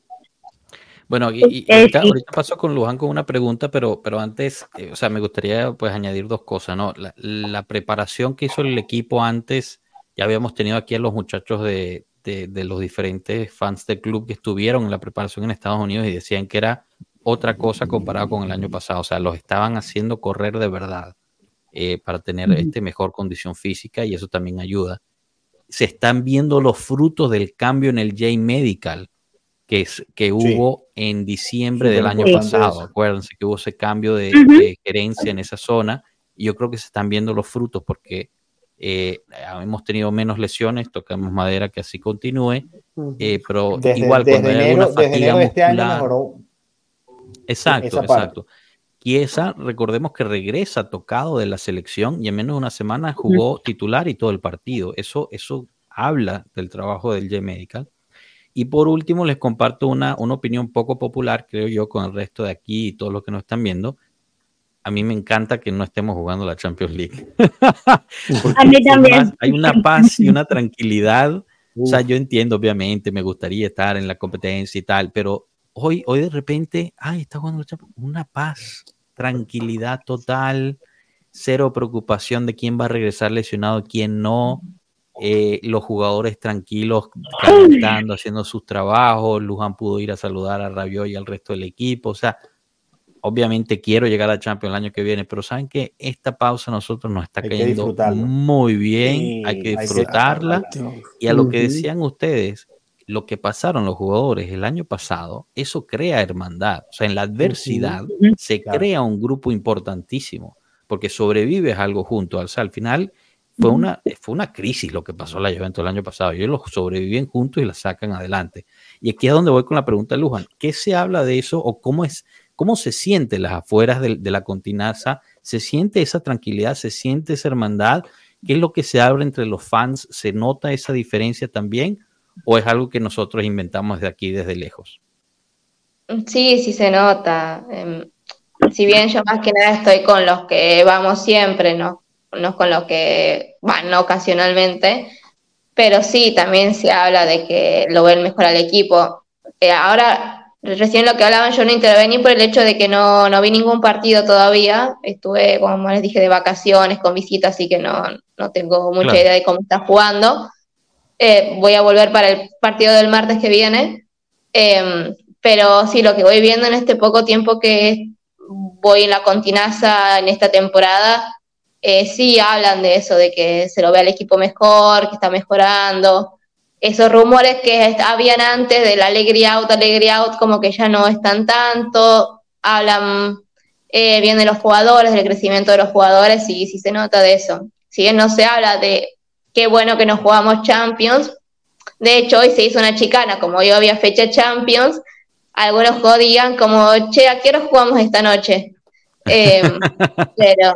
Bueno, y, ahorita, paso con Luján con una pregunta, pero, pero antes, eh, o sea, me gustaría pues añadir dos cosas, ¿no? La, preparación que hizo el equipo antes, ya habíamos tenido aquí a los muchachos de, de, de los diferentes fans del club que estuvieron en la preparación en Estados Unidos y decían que era otra cosa comparado con el año pasado. O sea, los estaban haciendo correr de verdad eh, para tener este, mejor condición física y eso también ayuda. Se están viendo los frutos del cambio en el J Medical que, es, que hubo en diciembre del año pasado. Acuérdense que hubo ese cambio de, gerencia en esa zona y yo creo que se están viendo los frutos porque eh, hemos tenido menos lesiones, tocamos madera que así continúe, eh, pero igual cuando hay alguna fatiga este muscular, Exacto, exacto. Chiesa, recordemos que regresa tocado de la selección y en menos de una semana jugó titular y todo el partido. Eso, eso habla del trabajo del J-Medical. Y por último, les comparto una, una opinión poco popular, creo yo, con el resto de aquí y todos los que nos están viendo. A mí me encanta que no estemos jugando la Champions League. a mí también. hay una paz y una tranquilidad. O sea, yo entiendo, obviamente, me gustaría estar en la competencia y tal, pero hoy, hoy de repente, ay, está jugando una paz, tranquilidad total, cero preocupación de quién va a regresar lesionado, quién no. Eh, los jugadores tranquilos, calentando, haciendo sus trabajos. Luján pudo ir a saludar a Rabiot y al resto del equipo. O sea, obviamente quiero llegar a Champions el año que viene, pero saben que esta pausa a nosotros nos está cayendo muy bien. hay que disfrutarla. y a lo que decían ustedes, lo que pasaron los jugadores el año pasado, eso crea hermandad. O sea, en la adversidad se crea un grupo importantísimo, porque sobrevives algo junto. O sea, al final fue una, fue una crisis lo que pasó la Juventus el año pasado. Ellos los sobreviven juntos y la sacan adelante. Y aquí es donde voy con la pregunta de Luján. ¿Qué se habla de eso o cómo es, cómo se siente las afueras de, de la continaza? ¿Se siente esa tranquilidad? ¿Se siente esa hermandad? ¿Qué es lo que se abre entre los fans? ¿Se nota esa diferencia también? O es algo que nosotros inventamos de aquí desde lejos? Sí, sí se nota. Em, si bien yo más que nada estoy con los que vamos siempre, ¿no? No con los que van ocasionalmente, pero sí, también se habla de que lo ven mejor al equipo. Eh, ahora, recién lo que hablaban, yo no intervení por el hecho de que no, no vi ningún partido todavía. Estuve, como les dije, de vacaciones, con visitas, así que no, no tengo mucha idea de cómo está jugando. Eh, voy a volver para el partido del martes que viene. Em, pero sí, lo que voy viendo en este poco tiempo que voy en la continaza en esta temporada, eh, sí hablan de eso, de que se lo ve al equipo mejor, que está mejorando. Esos rumores que habían antes del alegría out, alegría out, como que ya no están tanto. Hablan eh, bien de los jugadores, del crecimiento de los jugadores, y sí se nota de eso. Si bien no se habla de qué bueno que nos jugamos Champions, de hecho hoy se hizo una chicana, como hoy había fecha Champions, algunos jodían como, che, ¿a qué hora jugamos esta noche? Em, pero,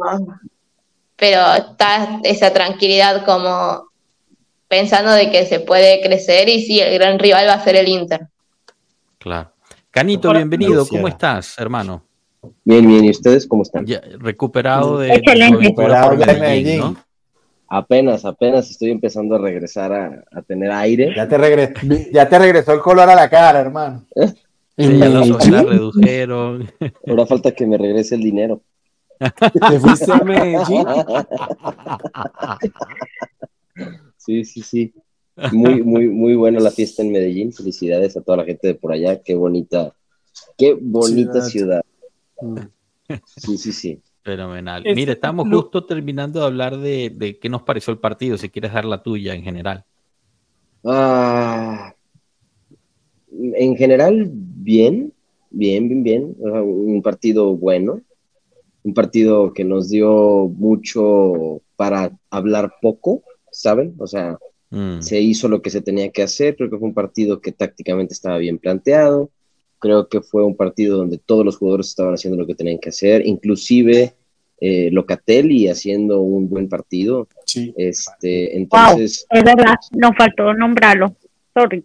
pero está esa tranquilidad como pensando de que se puede crecer y sí, el gran rival va a ser el Inter. Claro. Canito, bienvenido. ¿Cómo estás, hermano? Bien, bien. ¿Y ustedes cómo están? recuperado de, recuperado de Medellín. Apenas, apenas estoy empezando a regresar a, tener aire. Ya te, regresó, ya te regresó el color a la cara, hermano. Sí, ya los redujeron. Ahora falta que me regrese el dinero. ¿Te fuiste a Medellín? Sí, sí, sí. Muy, muy, muy buena la fiesta en Medellín. Felicidades a toda la gente de por allá. Qué bonita, qué bonita ciudad. Mm. Sí, sí, sí. Fenomenal. Mire, estamos justo terminando de hablar de, qué nos pareció el partido, si quieres dar la tuya en general. Ah, en general, bien, bien, bien, bien. Un partido bueno, un partido que nos dio mucho para hablar poco, ¿saben? O sea, mm. se hizo lo que se tenía que hacer, creo que fue un partido que tácticamente estaba bien planteado, creo que fue un partido donde todos los jugadores estaban haciendo lo que tenían que hacer, inclusive eh, Locatelli haciendo un buen partido. Sí. Este, entonces, es verdad, nos faltó nombrarlo. Sorry,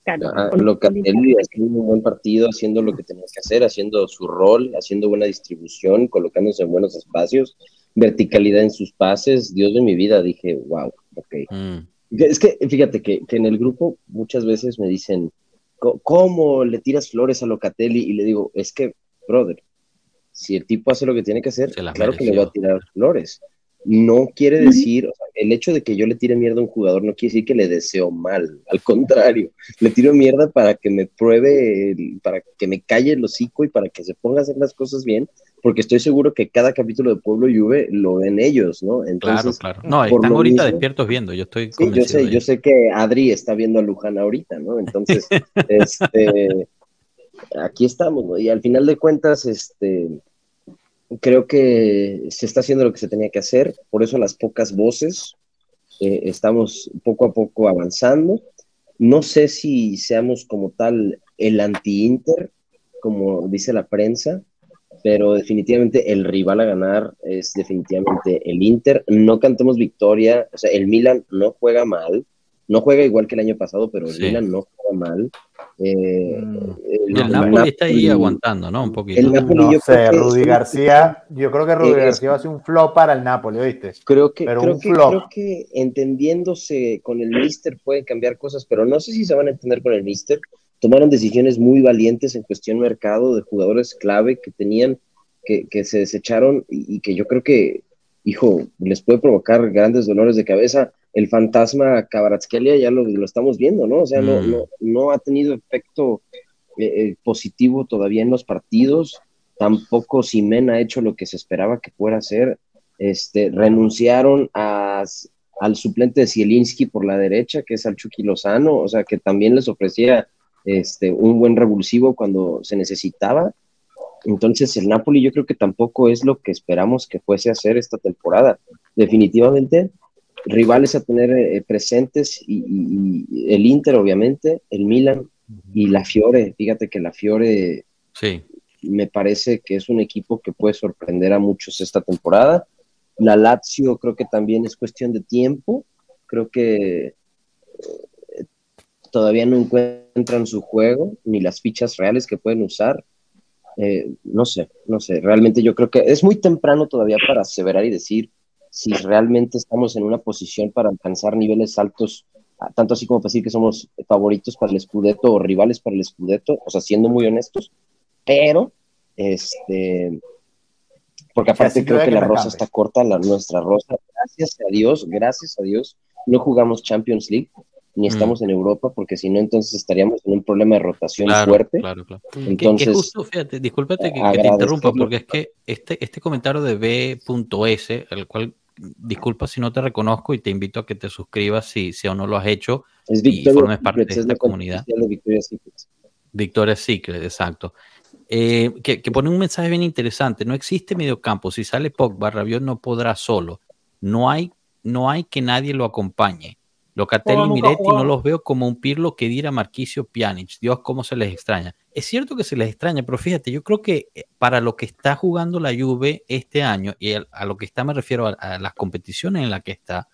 Locatelli haciendo un buen partido, haciendo lo que tenía que hacer, haciendo su rol, haciendo buena distribución, colocándose en buenos espacios, verticalidad en sus pases. Dios de mi vida, dije, wow, ok. Mm. Es que fíjate que, que, en el grupo muchas veces me dicen, ¿cómo le tiras flores a Locatelli? Y le digo, es que, brother, si el tipo hace lo que tiene que hacer, claro que le voy a tirar flores. No quiere decir, el hecho de que yo le tire mierda a un jugador no quiere decir que le deseo mal, al contrario, le tiro mierda para que me pruebe, para que me calle el hocico y para que se ponga a hacer las cosas bien, porque estoy seguro que cada capítulo de Pueblo Juve lo ven ellos, ¿no? Entonces, claro, claro. No, están ahorita despiertos viendo, yo estoy sí, yo sé, yo sé que Adri está viendo a Luján ahorita, ¿no? Entonces, este, aquí estamos, ¿no? Y al final de cuentas, este, creo que se está haciendo lo que se tenía que hacer, por eso las pocas voces, eh, estamos poco a poco avanzando. No sé si seamos como tal el anti-Inter, como dice la prensa, pero definitivamente el rival a ganar es definitivamente el Inter. No cantemos victoria, o sea, el Milan no juega mal, no juega igual que el año pasado, pero el Milan no juega mal. Eh, mm. el, Napoli, está ahí aguantando, ¿no? Un poquito. El Napoli, yo sé, Rudy García, yo creo que Rudy García va a ser un flop para el Napoli, ¿oíste? Creo que, creo, que creo que entendiéndose con el Mister pueden cambiar cosas, pero no sé si se van a entender con el Mister tomaron decisiones muy valientes en cuestión mercado de jugadores clave que tenían, que, que se desecharon y, que yo creo que, hijo, les puede provocar grandes dolores de cabeza. El fantasma Cabaratskelia ya lo, lo, estamos viendo, ¿no? O sea, no, mm. no, no, ha tenido efecto eh, eh, positivo todavía en los partidos. Tampoco Simen ha hecho lo que se esperaba que fuera a hacer. Este, renunciaron a, al suplente de Zielinski por la derecha, que es al Chucky Lozano, o sea, que también les ofrecía este, un buen revulsivo cuando se necesitaba. Entonces el Napoli yo creo que tampoco es lo que esperamos que fuese a hacer esta temporada. Definitivamente, rivales a tener eh, presentes y, el Inter obviamente, el Milan y la Fiore. Fíjate que la Fiore sí. me parece que es un equipo que puede sorprender a muchos esta temporada. La Lazio creo que también es cuestión de tiempo. Creo que todavía no encuentran su juego ni las fichas reales que pueden usar. Eh, no sé, no sé, realmente yo creo que es muy temprano todavía para aseverar y decir si realmente estamos en una posición para alcanzar niveles altos, tanto así como para decir que somos favoritos para el Scudetto o rivales para el Scudetto, o sea, siendo muy honestos, pero, este, porque aparte creo que la rosa está corta, la, nuestra rosa, gracias a Dios, gracias a Dios, no jugamos Champions League, ni mm. estamos en Europa, porque si no, entonces estaríamos en un problema de rotación fuerte. Claro, claro. Entonces, que, justo, fíjate, discúlpate que, te interrumpa, porque es que este, este comentario de B.S, el cual disculpa si no te reconozco y te invito a que te suscribas si, si aún no lo has hecho es y formes parte de esta comunidad. Victoria Secret. Victoria Secret, exacto. eh, que, pone un mensaje bien interesante. No existe mediocampo. Si sale Pogba, Rabiot no podrá solo. No hay, no hay que nadie lo acompañe. Locatelli y Miretti no los veo como un Pirlo que diera Marquicio Pjanic. Dios, cómo se les extraña. Es cierto que se les extraña, pero fíjate, yo creo que eh, para lo que está jugando la Juve este año, y a, lo que está me refiero a, las competiciones en las que está,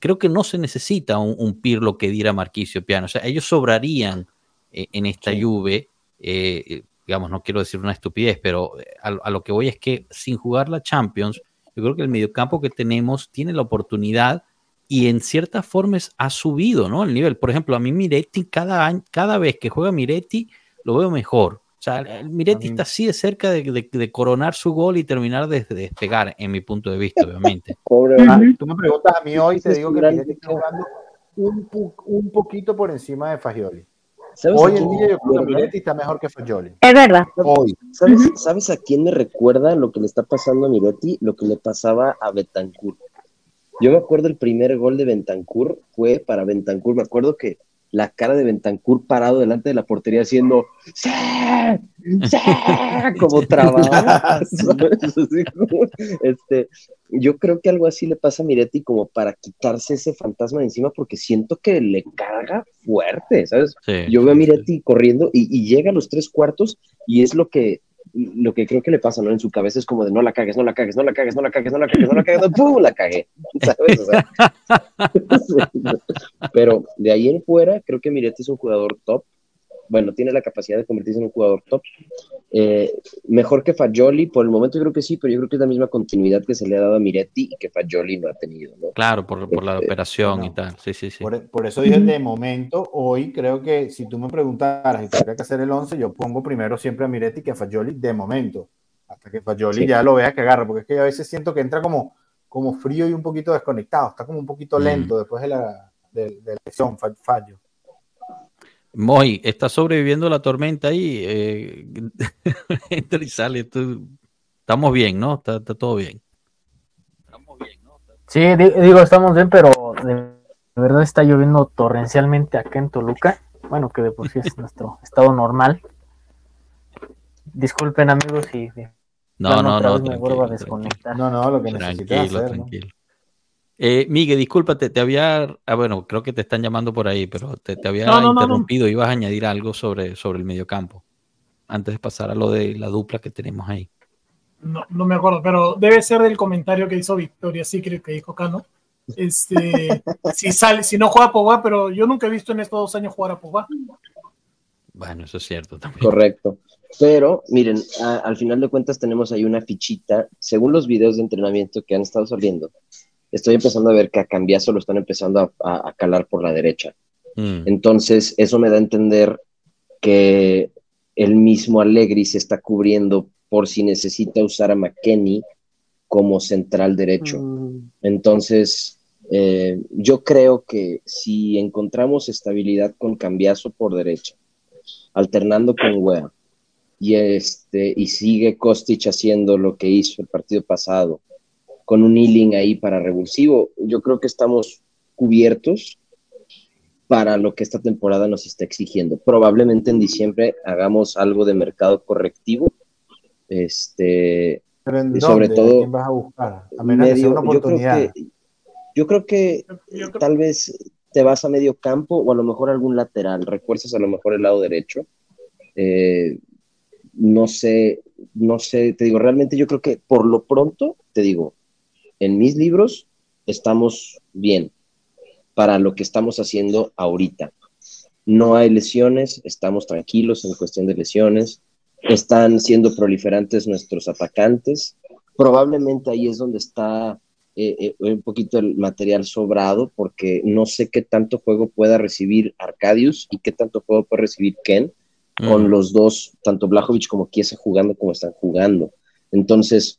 creo que no se necesita un, Pirlo que diera Marquicio Pjanic. O sea, ellos sobrarían eh, en esta Juve, eh, digamos, no quiero decir una estupidez, pero a, lo que voy es que sin jugar la Champions, yo creo que el mediocampo que tenemos tiene la oportunidad y en ciertas formas ha subido, ¿no? El nivel. Por ejemplo, a mí Miretti, cada, cada vez que juega Miretti, lo veo mejor. O sea, el Miretti está así de cerca de, coronar su gol y terminar de, despegar, en mi punto de vista, obviamente. Pobre, tú me preguntas a mí hoy, te digo que Miretti está jugando un, poquito por encima de Fagioli. Hoy en día yo creo que Miretti está mejor que Fagioli. Es verdad. Hoy. ¿Sabes, ¿Sabes a quién me recuerda lo que le está pasando a Miretti? Lo que le pasaba a Betancourt. Yo me acuerdo el primer gol de Bentancur fue para Bentancur. Me acuerdo que la cara de Bentancur parado delante de la portería haciendo ¡Sí! ¡Sí! como trabajo. este, yo creo que algo así le pasa a Miretti como para quitarse ese fantasma de encima porque siento que le carga fuerte, ¿sabes? yo veo a Miretti corriendo y, y, llega a los tres cuartos y es lo que lo que creo que le pasa, ¿no? En su cabeza es como de no la cagues, no la cagues, no la cagues, no la cagues, no la cagues, no la cagues, ¡pum! La cagué, ¿sabes? pero de ahí en fuera, creo que Miretti es un jugador top bueno, tiene la capacidad de convertirse en un jugador top. Eh, mejor que Fagioli, por el momento yo creo que sí, pero yo creo que es la misma continuidad que se le ha dado a Miretti y que Fagioli no ha tenido. ¿no? Claro, por, la este, operación y tal. Sí, sí, sí. Por, eso dije de momento, hoy creo que si tú me preguntaras y tuviera que hacer el 11, yo pongo primero siempre a Miretti que a Fagioli de momento. Hasta que Fagioli ya lo vea que agarra, porque es que a veces siento que entra como, como frío y un poquito desconectado, está como un poquito lento después de la, de, de lesión, fallo. Moy, está sobreviviendo la tormenta ahí. Eh, entra y sale. estamos bien, ¿no? Está, todo bien. Estamos bien, ¿no? Sí, digo, estamos bien, pero de verdad está lloviendo torrencialmente acá en Toluca. Bueno, que de por sí es nuestro estado normal. Disculpen, amigos, si. No, no, no. Me vuelvo a desconectar. No, no, lo que necesitas. Tranquilo, tranquilo. Eh, Miguel, discúlpate, te había, ah, bueno, creo que te están llamando por ahí, pero te, había interrumpido, ibas a añadir algo sobre, sobre el mediocampo, antes de pasar a lo de la dupla que tenemos ahí. No, no me acuerdo, pero debe ser del comentario que hizo Victoria, sí creo que dijo Cano. Este, si sale, si no juega Pogba, pero yo nunca he visto en estos dos años jugar a Pogba. Bueno, eso es cierto también. Correcto. Pero miren, al final de cuentas tenemos ahí una fichita, según los videos de entrenamiento que han estado saliendo, estoy empezando a ver que a Cambiaso lo están empezando a, calar por la derecha. Mm. Entonces, eso me da a entender que el mismo Allegri se está cubriendo por si necesita usar a McKenny como central derecho. Mm. Entonces, eh, yo creo que si encontramos estabilidad con Cambiaso por derecha, alternando con Wea, y, este, y sigue Kostic haciendo lo que hizo el partido pasado, con un healing ahí para revulsivo. Yo creo que estamos cubiertos para lo que esta temporada nos está exigiendo. Probablemente en diciembre hagamos algo de mercado correctivo. Este, ¿Pero sobre todo, quién vas a buscar? A medio, una oportunidad. Yo creo que, tal vez te vas a medio campo o a lo mejor algún lateral, refuerzas a lo mejor el lado derecho. Eh, no sé, no sé, te digo, realmente yo creo que por lo pronto, te digo, en mis libros estamos bien para lo que estamos haciendo ahorita. No hay lesiones, estamos tranquilos en cuestión de lesiones, están siendo proliferantes nuestros atacantes. Probablemente ahí es donde está eh, eh, un poquito el material sobrado, porque no sé qué tanto juego pueda recibir Arcadius y qué tanto juego puede recibir Ken con mm. los dos, tanto Blajovic como Kiesa jugando como están jugando. Entonces,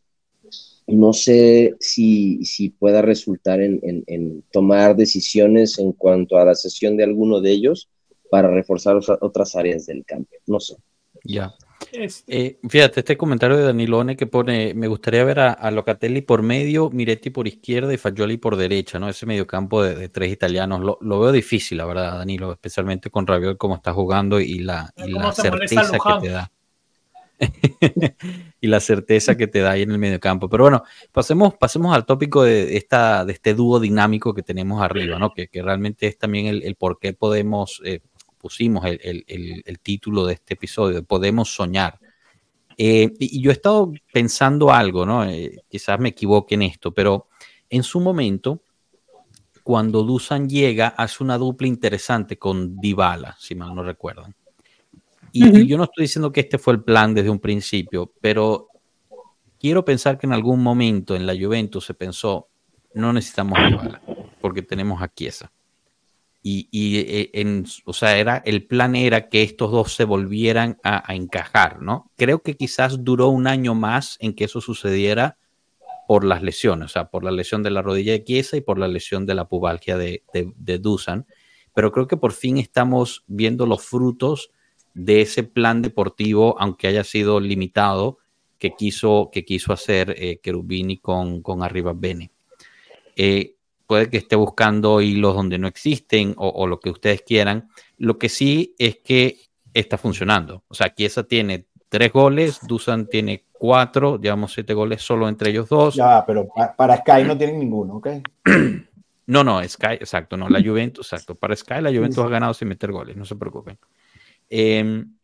no sé si, si pueda resultar en, tomar decisiones en cuanto a la sesión de alguno de ellos para reforzar otras áreas del campo. No sé. Ya. Eh, fíjate, este comentario de Danilone que pone, me gustaría ver a, Locatelli por medio, Miretti por izquierda y Fagioli por derecha, ¿no? Ese mediocampo de, de tres italianos. Lo, veo difícil, la verdad, Danilo, especialmente con Rabiot como está jugando y la, y la certeza que te da. y la certeza que te da ahí en el mediocampo. Pero bueno, pasemos, pasemos al tópico de, esta, de este dúo dinámico que tenemos arriba, ¿no? Que, realmente es también el, por qué podemos, eh, pusimos el, título de este episodio, Podemos Soñar. Eh, y, yo he estado pensando algo, ¿no? Eh, quizás me equivoque en esto, pero en su momento, cuando Dusan llega, hace una dupla interesante con Dybala, si mal no recuerdan. Y, yo no estoy diciendo que este fue el plan desde un principio, pero quiero pensar que en algún momento en la Juventus se pensó, no necesitamos Dybala, porque tenemos a Chiesa. Y, eh, en, o sea, era, el plan era que estos dos se volvieran a, encajar, ¿no? Creo que quizás duró un año más en que eso sucediera por las lesiones, o sea, por la lesión de la rodilla de Chiesa y por la lesión de la pubalgia de, de Dusan. Pero creo que por fin estamos viendo los frutos de ese plan deportivo, aunque haya sido limitado, que quiso, que quiso hacer eh, Cherubini con, con Arriba Bene. Eh, puede que esté buscando hilos donde no existen o, lo que ustedes quieran. Lo que sí es que está funcionando. O sea, Chiesa tiene tres goles, Dusan tiene cuatro, digamos siete goles solo entre ellos dos. Ya, pero para, Sky no tienen ninguno, ¿ok? No, no, Sky, exacto, no, la Juventus, exacto. Para Sky la Juventus ha ganado sin meter goles, no se preocupen. Em,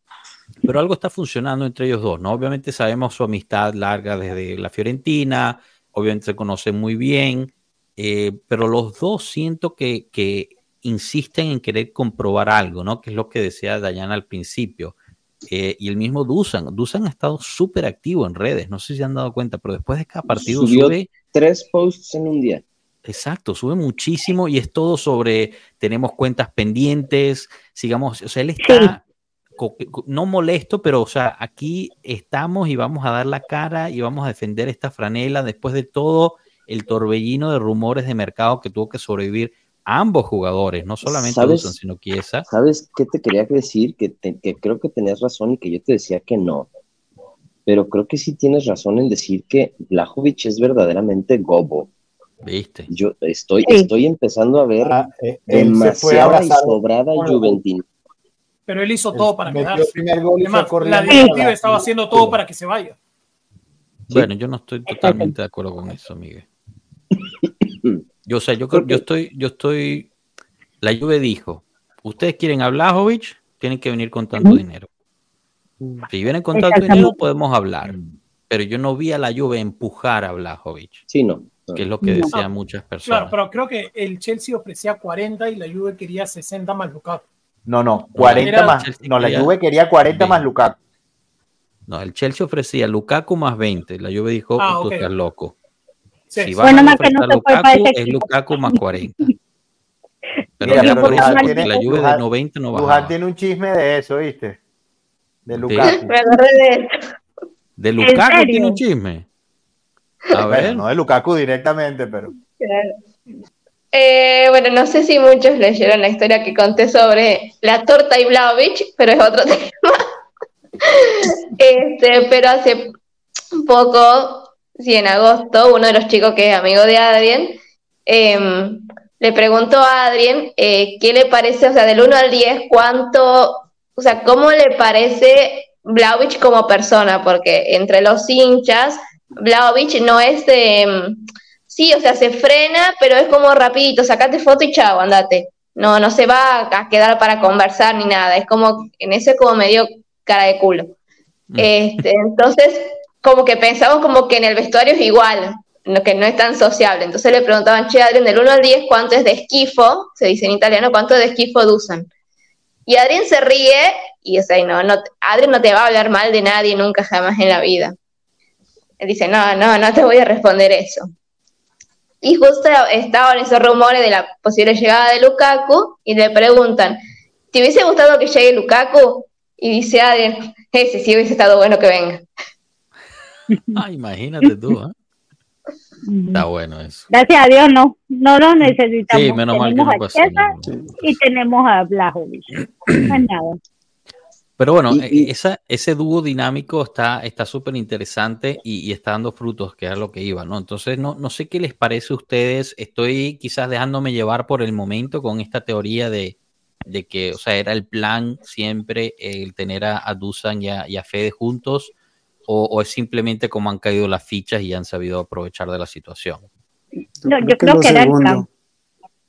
pero algo está funcionando entre ellos dos, ¿no? Obviamente sabemos su amistad larga desde la Fiorentina, obviamente se conocen muy bien, eh, pero los dos siento que, que, insisten en querer comprobar algo, ¿no? Que es lo que decía Dayana al principio. Eh, y el mismo Dusan, Dusan ha estado súper activo en redes, no sé si se han dado cuenta, pero después de cada partido sube tres posts en un día. Exacto, sube muchísimo y es todo sobre tenemos cuentas pendientes, sigamos, o sea, él está no molesto, pero o sea, aquí estamos y vamos a dar la cara y vamos a defender esta franela después de todo el torbellino de rumores de mercado que tuvo que sobrevivir ambos jugadores, no solamente Wilson, sino Chiesa. ¿Sabes qué te quería decir? Que, creo que tenías razón y que yo te decía que no. Pero creo que sí tienes razón en decir que Blajovic es verdaderamente gobo. ¿Viste? Yo estoy, estoy empezando a ver ah, eh, demasiada y sobrada Juventus pero él hizo todo para quedarse. la directiva estaba haciendo todo para que se vaya. Bueno, yo no estoy totalmente de acuerdo con eso, Miguel. Yo, sé, yo, yo estoy, yo estoy. La Juve dijo: Ustedes quieren a Blajovic, tienen que venir con tanto dinero. Si vienen con tanto dinero, podemos hablar. Pero yo no vi a la Juve empujar a Blajovic. Sí, no. Que es lo que decían muchas personas. Claro, pero creo que el Chelsea ofrecía 40 y la Juve quería 60 más Lukaku. No, no, 40 más. No, la Juve quería 40 más Lukaku. No, el Chelsea ofrecía Lukaku más 20. La Juve dijo, ah, tú estás loco. Si vas bueno, a ofrecer Lukaku, es Lukaku más 40. Pero, Mira, pero la, tiene, la Juve de 90 no va. Luján tiene un chisme de eso, ¿viste? De Lukaku. De, de Lukaku tiene un chisme. A ver. no de Lukaku directamente, pero. Eh, bueno, no sé si muchos leyeron la historia que conté sobre la torta y Blavich, pero es otro tema. este, pero hace poco, sí, en agosto, uno de los chicos que es amigo de Adrien, em, le preguntó a Adrien eh, qué le parece, o sea, del 1 al 10, cuánto, o sea, cómo le parece Blavich como persona, porque entre los hinchas, Blavich no es de em, sí, o sea, se frena, pero es como rapidito, sacate foto y chao, andate. No, no se va a quedar para conversar ni nada, es como, en ese como medio cara de culo. Mm. Este, entonces, como que pensamos como que en el vestuario es igual, que no es tan sociable. Entonces le preguntaban, che, Adrien, del 1 al 10, ¿cuánto es de esquifo? Se dice en italiano, ¿cuánto de esquifo usan? Y Adrien se ríe y, sea, no, no, Adrien no te va a hablar mal de nadie nunca jamás en la vida. Él dice, no, no, no te voy a responder eso. Y justo estaban esos rumores de la posible llegada de Lukaku y le preguntan, ¿te hubiese gustado que llegue Lukaku? Y dice Adrien, ese sí hubiese estado bueno que venga. Ah, imagínate tú, ¿eh? Está bueno eso. Gracias a Dios, no, no lo necesitamos. Sí, menos mal que no pasó. Y tenemos a Blajovic. No es nada. Pero bueno, e, esa, ese dúo dinámico está súper interesante y, está dando frutos, que era lo que iba, ¿no? Entonces, no, no sé qué les parece a ustedes. Estoy quizás dejándome llevar por el momento con esta teoría de, que, o sea, era el plan siempre el tener a, Dusan y a, Fede juntos, o, es simplemente como han caído las fichas y han sabido aprovechar de la situación? No, yo creo que, era el plan.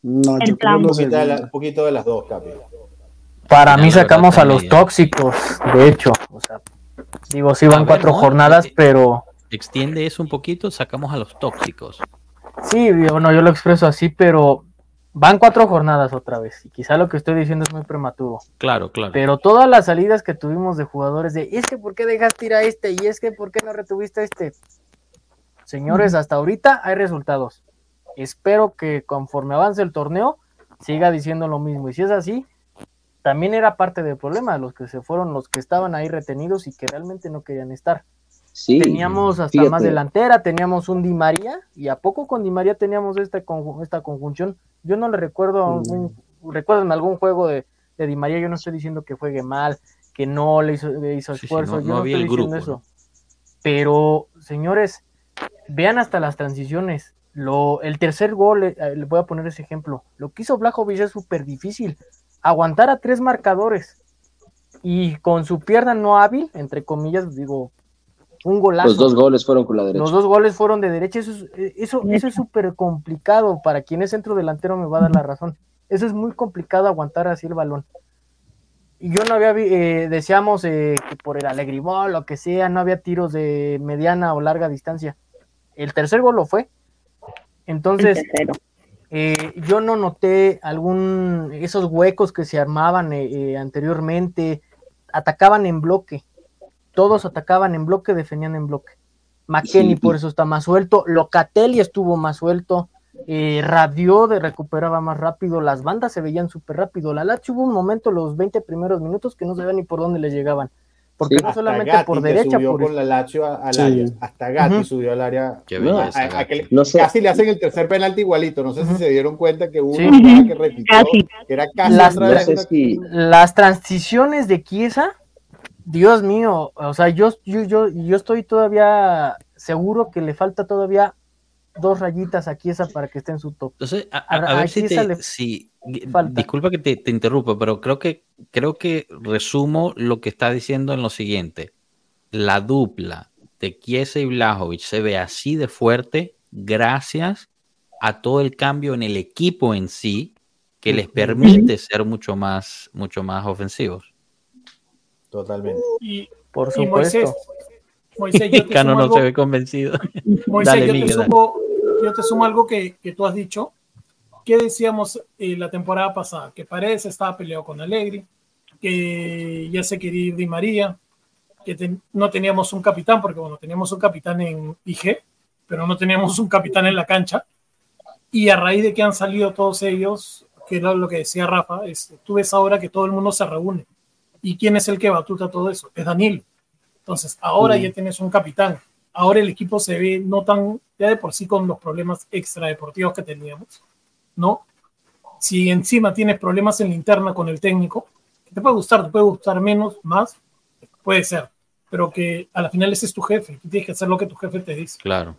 No, yo creo un poquito de las dos, Capi. Para mí sacamos a los tóxicos, de hecho. O sea, digo, sí van cuatro jornadas, pero... Extiende eso un poquito, sacamos a los tóxicos. Sí, bueno, yo lo expreso así, pero van cuatro jornadas otra vez. Y quizá lo que estoy diciendo es muy prematuro. Claro, claro. Pero todas las salidas que tuvimos de jugadores de, es que ¿por qué dejaste ir a este? Y es que ¿por qué no retuviste a este? Señores, hasta ahorita hay resultados. Espero que conforme avance el torneo siga diciendo lo mismo. Y si es así, también era parte del problema, los que se fueron, los que estaban ahí retenidos y que realmente no querían estar. teníamos hasta más delantera, teníamos un Di María, y a poco con Di María teníamos esta, esta conjunción. Yo no le recuerdo, algún, mm. algún juego de, de, Di María, yo no estoy diciendo que juegue mal, que no le hizo, hizo esfuerzo, yo no, estoy diciendo eso. Pero, señores, vean hasta las transiciones. Lo, el tercer gol, eh, le voy a poner ese ejemplo, lo que hizo Blajovic es súper difícil aguantar a tres marcadores y con su pierna no hábil, entre comillas, digo, un golazo. Los dos goles fueron con la derecha. Los dos goles fueron de derecha. Eso es eh, eso, eso es súper complicado. Para quien es centro delantero me va a dar la razón. Eso es muy complicado aguantar así el balón. Y yo no había, eh, decíamos eh, que por el alegribol, lo que sea, no había tiros de mediana o larga distancia. El tercer gol lo fue. Entonces, eh, yo no noté algún esos huecos que se armaban eh, eh, anteriormente, atacaban en bloque, todos atacaban en bloque, defendían en bloque. McKenny por eso está más suelto, Locatelli estuvo más suelto, Radio de recuperaba más rápido, las bandas se veían súper rápido, la Lazio hubo un momento los 20 primeros minutos que no sabía ni por dónde le llegaban. Porque no solamente por derecha, por con la Lazio al área. Hasta Gatti subió al área. Casi le hacen el tercer penalti igualito. No sé si se dieron cuenta que hubo que repitió, que era casi las, las transiciones de Chiesa, Dios mío, o sea, yo, yo, yo, yo estoy todavía seguro que le falta todavía dos rayitas aquí esa para que esté en su top. Entonces, a, ver si, disculpa que te, te, interrumpa, pero creo que, creo que resumo lo que está diciendo en lo siguiente. La dupla de Kiese y Blajovic se ve así de fuerte gracias a todo el cambio en el equipo en sí que les permite ser mucho más, mucho más ofensivos. Totalmente. Y, por supuesto. Moisés, Cano no se ve convencido. Moisés, yo, te sumo, yo, te sumo, algo que, que, tú has dicho. ¿Qué decíamos eh, la temporada pasada? Que Paredes estaba peleado con Alegri, que ya se quería ir Di María, que no teníamos un capitán, porque bueno, teníamos un capitán en IG, pero no teníamos un capitán en la cancha. Y a raíz de que han salido todos ellos, que era lo que decía Rafa, es, tú ves ahora que todo el mundo se reúne. ¿Y quién es el que batuta todo eso? Es Daniel. Entonces, ahora ya tienes un capitán. Ahora el equipo se ve no tan, ya de por sí con los problemas extradeportivos que teníamos, ¿no? Si encima tienes problemas en la interna con el técnico, te puede gustar, te puede gustar menos, más, puede ser, pero que a la final ese es tu jefe, tienes que hacer lo que tu jefe te dice. Claro.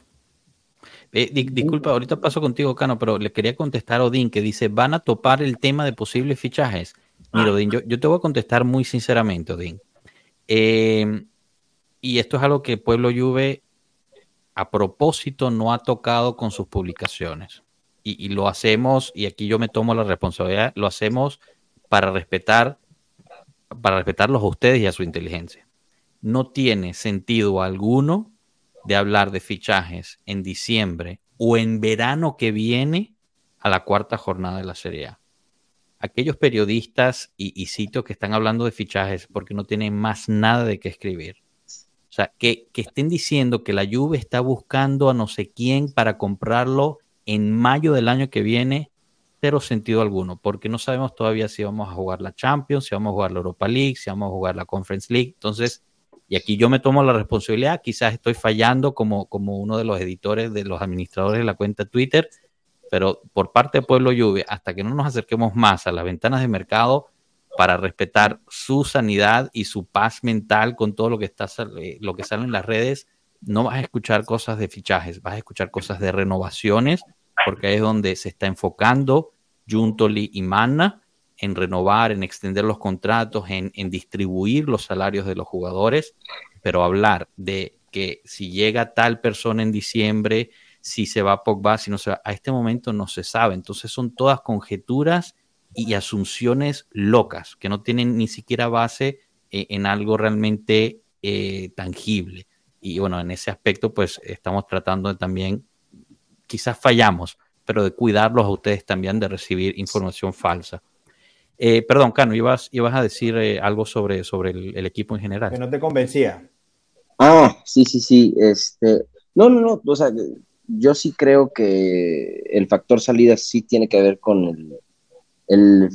Eh, disculpa, ahorita paso contigo, Cano, pero le quería contestar a Odín que dice, van a topar el tema de posibles fichajes. Mira, ah. Odín, yo, yo, te voy a contestar muy sinceramente, Odín. Eh, y esto es algo que Pueblo Juve a propósito no ha tocado con sus publicaciones. Y, lo hacemos, y aquí yo me tomo la responsabilidad, lo hacemos para respetar, para respetarlos a ustedes y a su inteligencia. No tiene sentido alguno de hablar de fichajes en diciembre o en verano que viene a la cuarta jornada de la Serie A. Aquellos periodistas y, y que están hablando de fichajes porque no tienen más nada de qué escribir o sea, que, estén diciendo que la Juve está buscando a no sé quién para comprarlo en mayo del año que viene, cero sentido alguno, porque no sabemos todavía si vamos a jugar la Champions, si vamos a jugar la Europa League, si vamos a jugar la Conference League. Entonces, y aquí yo me tomo la responsabilidad, quizás estoy fallando como, como uno de los editores, de los administradores de la cuenta Twitter, pero por parte de Pueblo Juve, hasta que no nos acerquemos más a las ventanas de mercado, para respetar su sanidad y su paz mental con todo lo que, está, eh, lo que sale en las redes, no vas a escuchar cosas de fichajes, vas a escuchar cosas de renovaciones, porque es donde se está enfocando Juntoli y Manna. en renovar, en extender los contratos, en, distribuir los salarios de los jugadores, pero hablar de que si llega tal persona en diciembre, si se va Pogba, si no se a este momento no se sabe. Entonces son todas conjeturas y asunciones locas que no tienen ni siquiera base eh, en algo realmente eh, tangible. Y bueno, en ese aspecto pues estamos tratando de también, quizás fallamos, pero de cuidarlos a ustedes también de recibir información falsa. Eh, perdón, Cano, ibas, ibas a decir algo sobre, sobre el, equipo en general. Que no te convencía. Ah, sí, sí, sí. Este, no, no, no. O sea, yo sí creo que el factor salida sí tiene que ver con el, el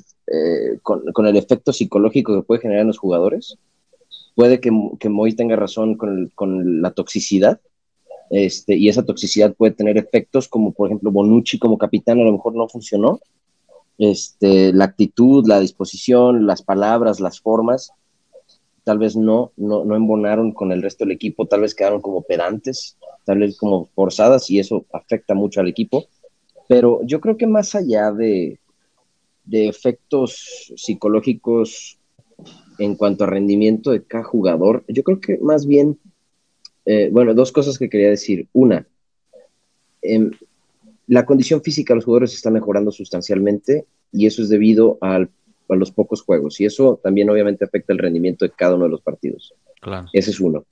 con, el efecto psicológico que puede generar en los jugadores. Puede que, que Moy tenga razón con, con, la toxicidad, este, y esa toxicidad puede tener efectos como, por ejemplo, Bonucci como capitán a lo mejor no funcionó, este, la actitud, la disposición, las palabras, las formas, tal vez no, no, no embonaron con el resto del equipo, tal vez quedaron como pedantes, tal vez como forzadas, y eso afecta mucho al equipo, pero yo creo que más allá de, de efectos psicológicos en cuanto a rendimiento de cada jugador, yo creo que más bien, eh, bueno, dos cosas que quería decir. Una, em, la condición física de los jugadores está mejorando sustancialmente y eso es debido a los pocos juegos y eso también obviamente afecta el rendimiento de cada uno de los partidos. Claro. Ese es uno.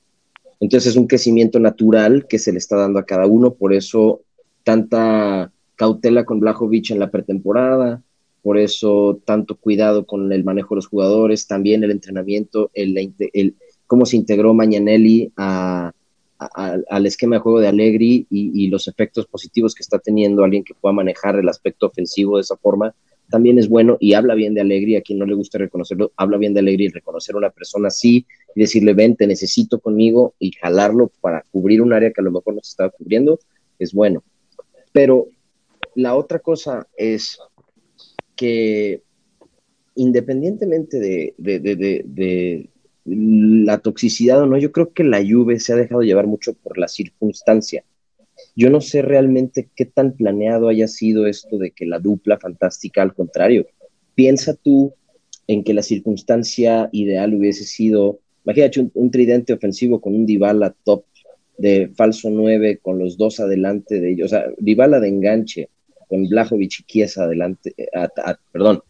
Entonces es un crecimiento natural que se le está dando a cada uno, por eso tanta cautela con Blajovic en la pretemporada, por eso tanto cuidado con el manejo de los jugadores, también el entrenamiento, el, cómo se integró Mañanelli al esquema de juego de Allegri y, los efectos positivos que está teniendo alguien que pueda manejar el aspecto ofensivo de esa forma, también es bueno y habla bien de Allegri, a quien no le gusta reconocerlo, habla bien de Allegri reconocer a una persona así y decirle, ven, te necesito conmigo y jalarlo para cubrir un área que a lo mejor no se estaba cubriendo, es bueno. Pero la otra cosa es que independientemente de, la toxicidad o no, yo creo que la lluvia se ha dejado llevar mucho por la circunstancia. Yo no sé realmente qué tan planeado haya sido esto de que la dupla fantástica, al contrario, piensa tú en que la circunstancia ideal hubiese sido, imagínate un, un tridente ofensivo con un Dybala top de falso 9 con los dos adelante de ellos, o sea, Dybala de enganche, con Blajovic y Chiesa adelante, eh, perdón,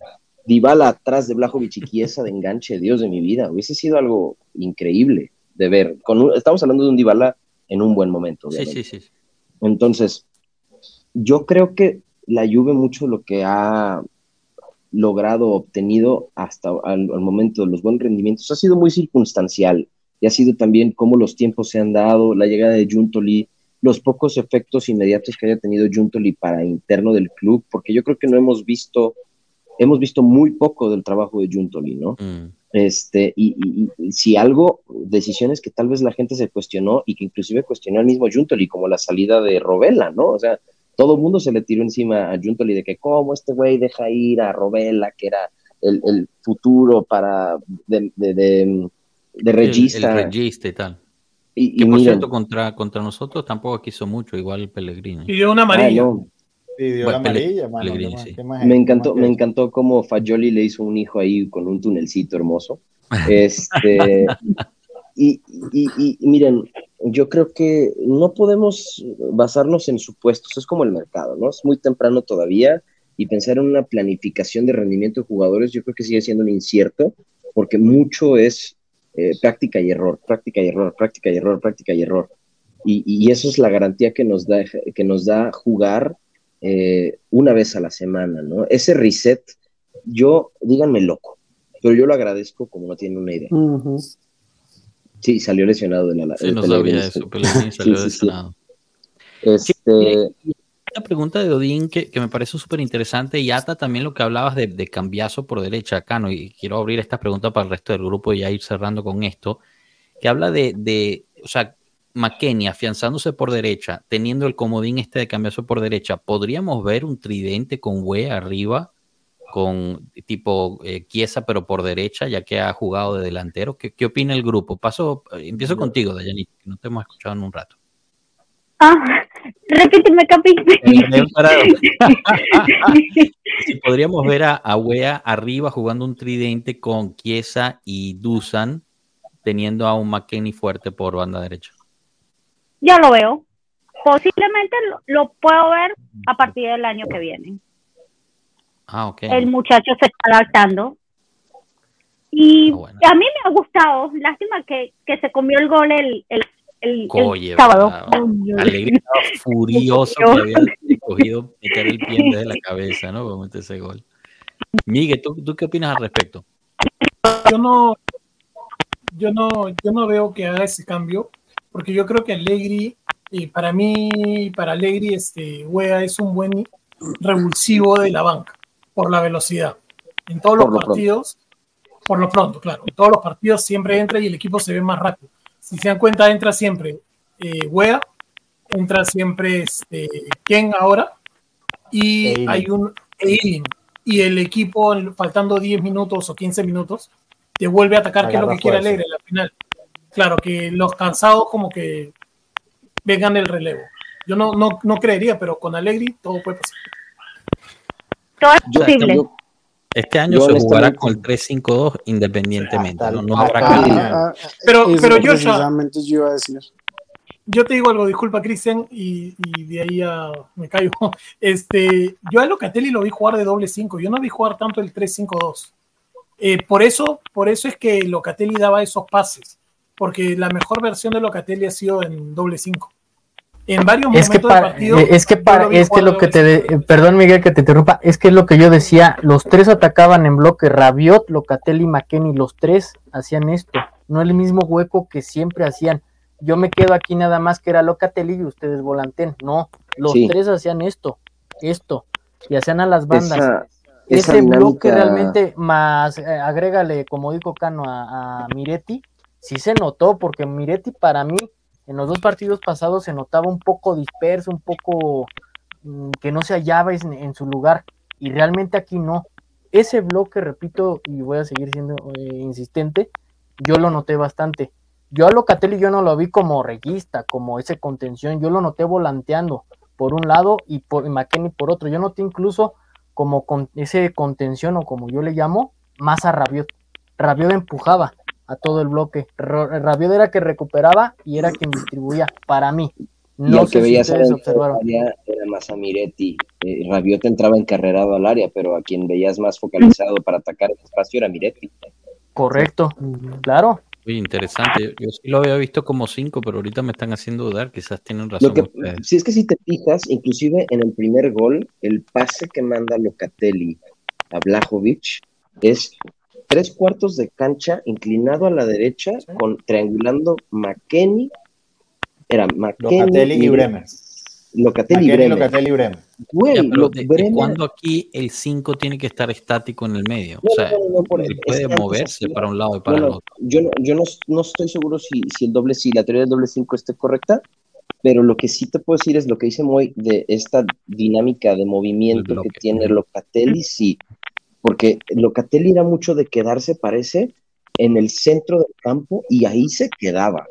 Dybala atrás de Blajovic y Chiesa de enganche, Dios de mi vida, hubiese sido algo increíble de ver. Con estamos hablando de un Dybala en un buen momento. Sí, sí, sí. Entonces, yo creo que la Juve mucho lo que ha logrado, obtenido hasta al, momento de los buenos rendimientos ha sido muy circunstancial y ha sido también cómo los tiempos se han dado, la llegada de Juntoli, los pocos efectos inmediatos que haya tenido Juntoli para interno del club, porque yo creo que no hemos visto, hemos visto muy poco del trabajo de Juntoli, ¿no? Mm. Este, y, si algo, decisiones que tal vez la gente se cuestionó y que inclusive cuestionó al mismo Juntoli, como la salida de Robela, ¿no? O sea, todo el mundo se le tiró encima a Juntoli de que cómo este güey deja ir a Robela, que era el, futuro para de, de, regista. El, regista y tal. Y, que por cierto, contra, contra nosotros tampoco quiso mucho, igual Pellegrini. Pidió una amarilla. Pidió una amarilla, Me encantó, me encantó cómo Fagioli le hizo un hijo ahí con un tunelcito hermoso. Este, y, y, miren, yo creo que no podemos basarnos en supuestos, es como el mercado, ¿no? Es muy temprano todavía y pensar en una planificación de rendimiento de jugadores, yo creo que sigue siendo un incierto, porque mucho es eh, práctica y error, práctica y error, práctica y error, práctica y error. Y, eso es la garantía que nos da, que nos da jugar eh, una vez a la semana, ¿no? Ese reset, yo, díganme loco, pero yo lo agradezco como no tienen una idea. Sí, salió lesionado de la... Sí, no sabía eso, pero salió lesionado. Este, una pregunta de Odín que, me parece súper interesante y ata también lo que hablabas de, de, cambiazo por derecha acá, ¿no? Y quiero abrir esta pregunta para el resto del grupo y ya ir cerrando con esto, que habla de, de o sea, McKenny afianzándose por derecha, teniendo el comodín este de cambiazo por derecha, ¿podríamos ver un tridente con Hue arriba, con tipo eh, pero por derecha, ya que ha jugado de delantero? ¿Qué, qué opina el grupo? Paso, empiezo contigo, Dayanit, que no te hemos escuchado en un rato. Ah, Repíteme, Capi. si podríamos ver a, a Wea arriba jugando un tridente con Chiesa y Dusan, teniendo a un McKenny fuerte por banda derecha. Ya lo veo. Posiblemente lo, puedo ver a partir del año que viene. Ah, ok. El muchacho se está adaptando. Y ah, a mí me ha gustado. Lástima que, que se comió el gol el, el, el, sábado. Alegría furioso que había cogido meter el pie desde la cabeza, ¿no? Como ese gol. Miguel, ¿tú, ¿tú qué opinas al respecto? Yo no, yo no, yo no veo que haga ese cambio, porque yo creo que Allegri, y para mí, para Allegri, este, Wea es un buen revulsivo de la banca, por la velocidad. En todos los partidos, por lo pronto, claro, en todos los partidos siempre entra y el equipo se ve más rápido. Si se dan cuenta, entra siempre eh, Wea, entra siempre este, Ken ahora, y hay un y el equipo, faltando 10 minutos o 15 minutos, te vuelve a atacar, que es lo que quiere Alegre en la final. Claro, que los cansados como que vengan el relevo. Yo no, no, no creería, pero con Alegri todo puede pasar. Todo es posible. Este año se jugará con el 3-5-2 independientemente. no, habrá ah, ah, pero, pero yo ya. Yo, iba a decir. yo te digo algo, disculpa, Cristian, y, y, de ahí a, me caigo. Este, yo a Locatelli lo vi jugar de doble 5. Yo no vi jugar tanto el 3-5-2. Eh, por, eso, por eso es que Locatelli daba esos pases, porque la mejor versión de Locatelli ha sido en doble 5. En varios momentos del partido. Eh, es que, para, es que lo que te. perdón, Miguel, que te interrumpa. Es que es lo que yo decía. Los tres atacaban en bloque. Rabiot, Locatelli y McKenny. Los tres hacían esto. No el mismo hueco que siempre hacían. Yo me quedo aquí nada más que era Locatelli y ustedes volanten. No, los tres hacían esto. Esto. Y hacían a las bandas ese bloque realmente más eh, agrégale, como dijo Cano, a, Miretti, sí se notó, porque Miretti para mí en los dos partidos pasados se notaba un poco disperso, un poco mm, que no se hallaba en, su lugar, y realmente aquí no. Ese bloque, repito, y voy a seguir siendo eh, insistente, yo lo noté bastante. Yo a Locatelli yo no lo vi como reguista, como ese contención, yo lo noté volanteando por un lado y por y por otro. Yo noté incluso como con ese contención o como yo le llamo, más a Rabiot. Rabiot empujaba a todo el bloque. Rabiot era que recuperaba y era quien distribuía, para mí. No sé que veías si observaron. Era más a Miretti. Eh, Rabiot entraba encarrerado al área, pero a quien veías más focalizado para atacar el espacio era Miretti. Correcto, claro. Muy interesante. Yo, sí lo había visto como cinco, pero ahorita me están haciendo dudar. Quizás tienen razón. si es que si te fijas, inclusive en el primer gol, el pase que manda Locatelli a Blajovic es tres cuartos de cancha inclinado a la derecha, con triangulando McKenny. Era McKenny Locatelli y Bremer. Locatelli y Bremer. ¿Cuándo aquí el 5 tiene que estar estático en el medio? o sea, él puede moverse para un lado y para el otro. Yo, no, yo no, estoy seguro si, si, el doble, si la teoría del doble 5 esté correcta, pero lo que sí te puedo decir es lo que dice Moy de esta dinámica de movimiento que tiene Locatelli, sí, porque Locatelli era mucho de quedarse, parece, en el centro del campo y ahí se quedaba.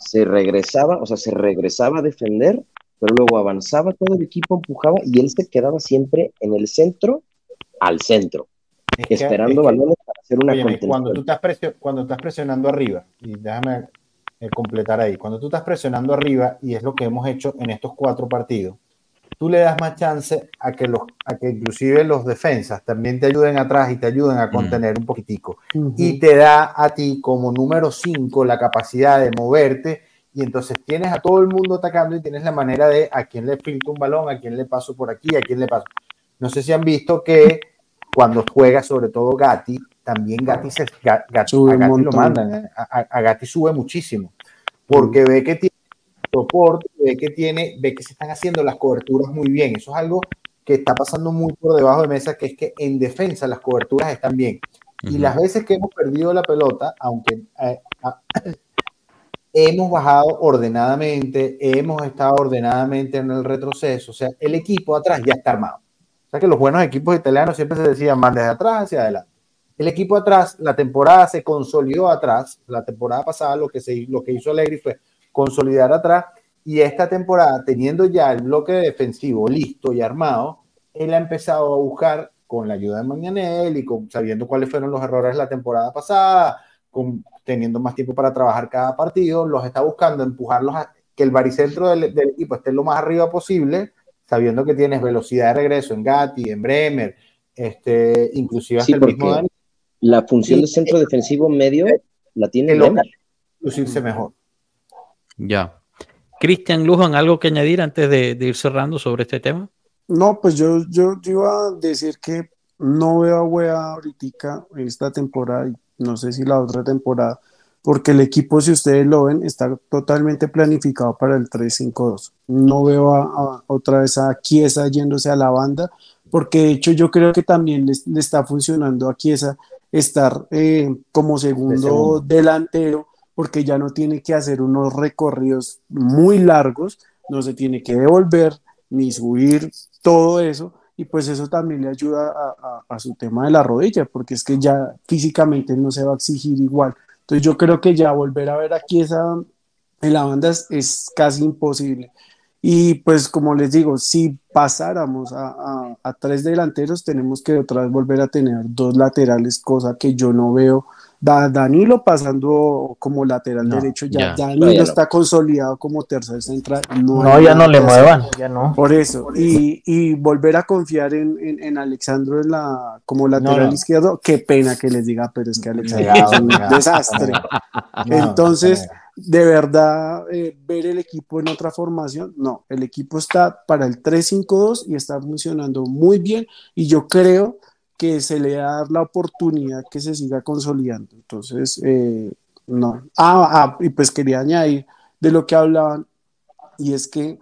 Se regresaba, o sea, se regresaba a defender pero luego avanzaba todo el equipo, empujaba y él se quedaba siempre en el centro, al centro, esperando balones para hacer una cuando tú, estás cuando estás presionando arriba, y déjame eh, completar ahí, cuando tú estás presionando arriba, y es lo que hemos hecho en estos cuatro partidos, tú le das más chance a que, los, a que inclusive los defensas también te ayuden atrás y te ayuden a contener un poquitico. Y te da a ti como número cinco la capacidad de moverte y entonces tienes a todo el mundo atacando y tienes la manera de a quién le filtro un balón, a quién le paso por aquí, a quién le paso. No sé si han visto que cuando juega sobre todo Gatti, también Gatti, se, Gatti, sube a Gatti lo mandan, ¿eh? a, Gatti sube muchísimo, porque ve que tiene soporte, ve que tiene, ve que se están haciendo las coberturas muy bien. Eso es algo que está pasando muy por debajo de mesa, que es que en defensa las coberturas están bien. Y las veces que hemos perdido la pelota, aunque eh, hemos bajado ordenadamente, hemos estado ordenadamente en el retroceso, o sea, el equipo atrás ya está armado. O sea que los buenos equipos italianos siempre se decían van desde atrás hacia adelante. El equipo atrás, la temporada se consolidó atrás, la temporada pasada lo que, se, lo que hizo Allegri fue consolidar atrás Y esta temporada, teniendo ya el bloque defensivo listo y armado, él ha empezado a buscar con la ayuda de Mañanel y con, sabiendo cuáles fueron los errores de la temporada pasada, con, teniendo más tiempo para trabajar cada partido, los está buscando empujarlos a que el baricentro del, del equipo esté lo más arriba posible, sabiendo que tienes velocidad de regreso en Gatti, en Bremer, este, inclusive hasta el mismo Dani. La función de centro defensivo medio la tiene el lucirse mejor. Ya. Cristian Lujan, ¿algo que añadir antes de, ir cerrando sobre este tema? No, pues yo, yo, iba a decir que no veo a Wea ahorita esta temporada y no sé si la otra temporada, porque el equipo, si ustedes lo ven, está totalmente planificado para el 3-5-2. No veo a, otra vez a Chiesa yéndose a la banda, porque de hecho yo creo que también le, está funcionando a Chiesa estar eh, como segundo delantero porque ya no tiene que hacer unos recorridos muy largos, no se tiene que devolver ni subir todo eso, y pues eso también le ayuda a, su tema de la rodilla, porque es que ya físicamente no se va a exigir igual. Entonces yo creo que ya volver a ver aquí esa en la banda es casi imposible. Y pues como les digo, si pasáramos a, tres delanteros, tenemos que otra vez volver a tener dos laterales, cosa que yo no veo. Danilo pasando como lateral derecho, ya, Danilo está consolidado como tercer central. No, ya no le muevan, ya no. Por eso, Y, volver a confiar en, en, Alexandro en la, como lateral izquierdo, qué pena que les diga, pero es que Alexandro es un desastre. Entonces de verdad eh, ver el equipo en otra formación. No, el equipo está para el 3-5-2 y está funcionando muy bien y yo creo que se le va a dar la oportunidad que se siga consolidando. Entonces, eh, no. Ah, ah, y pues quería añadir de lo que hablaban y es que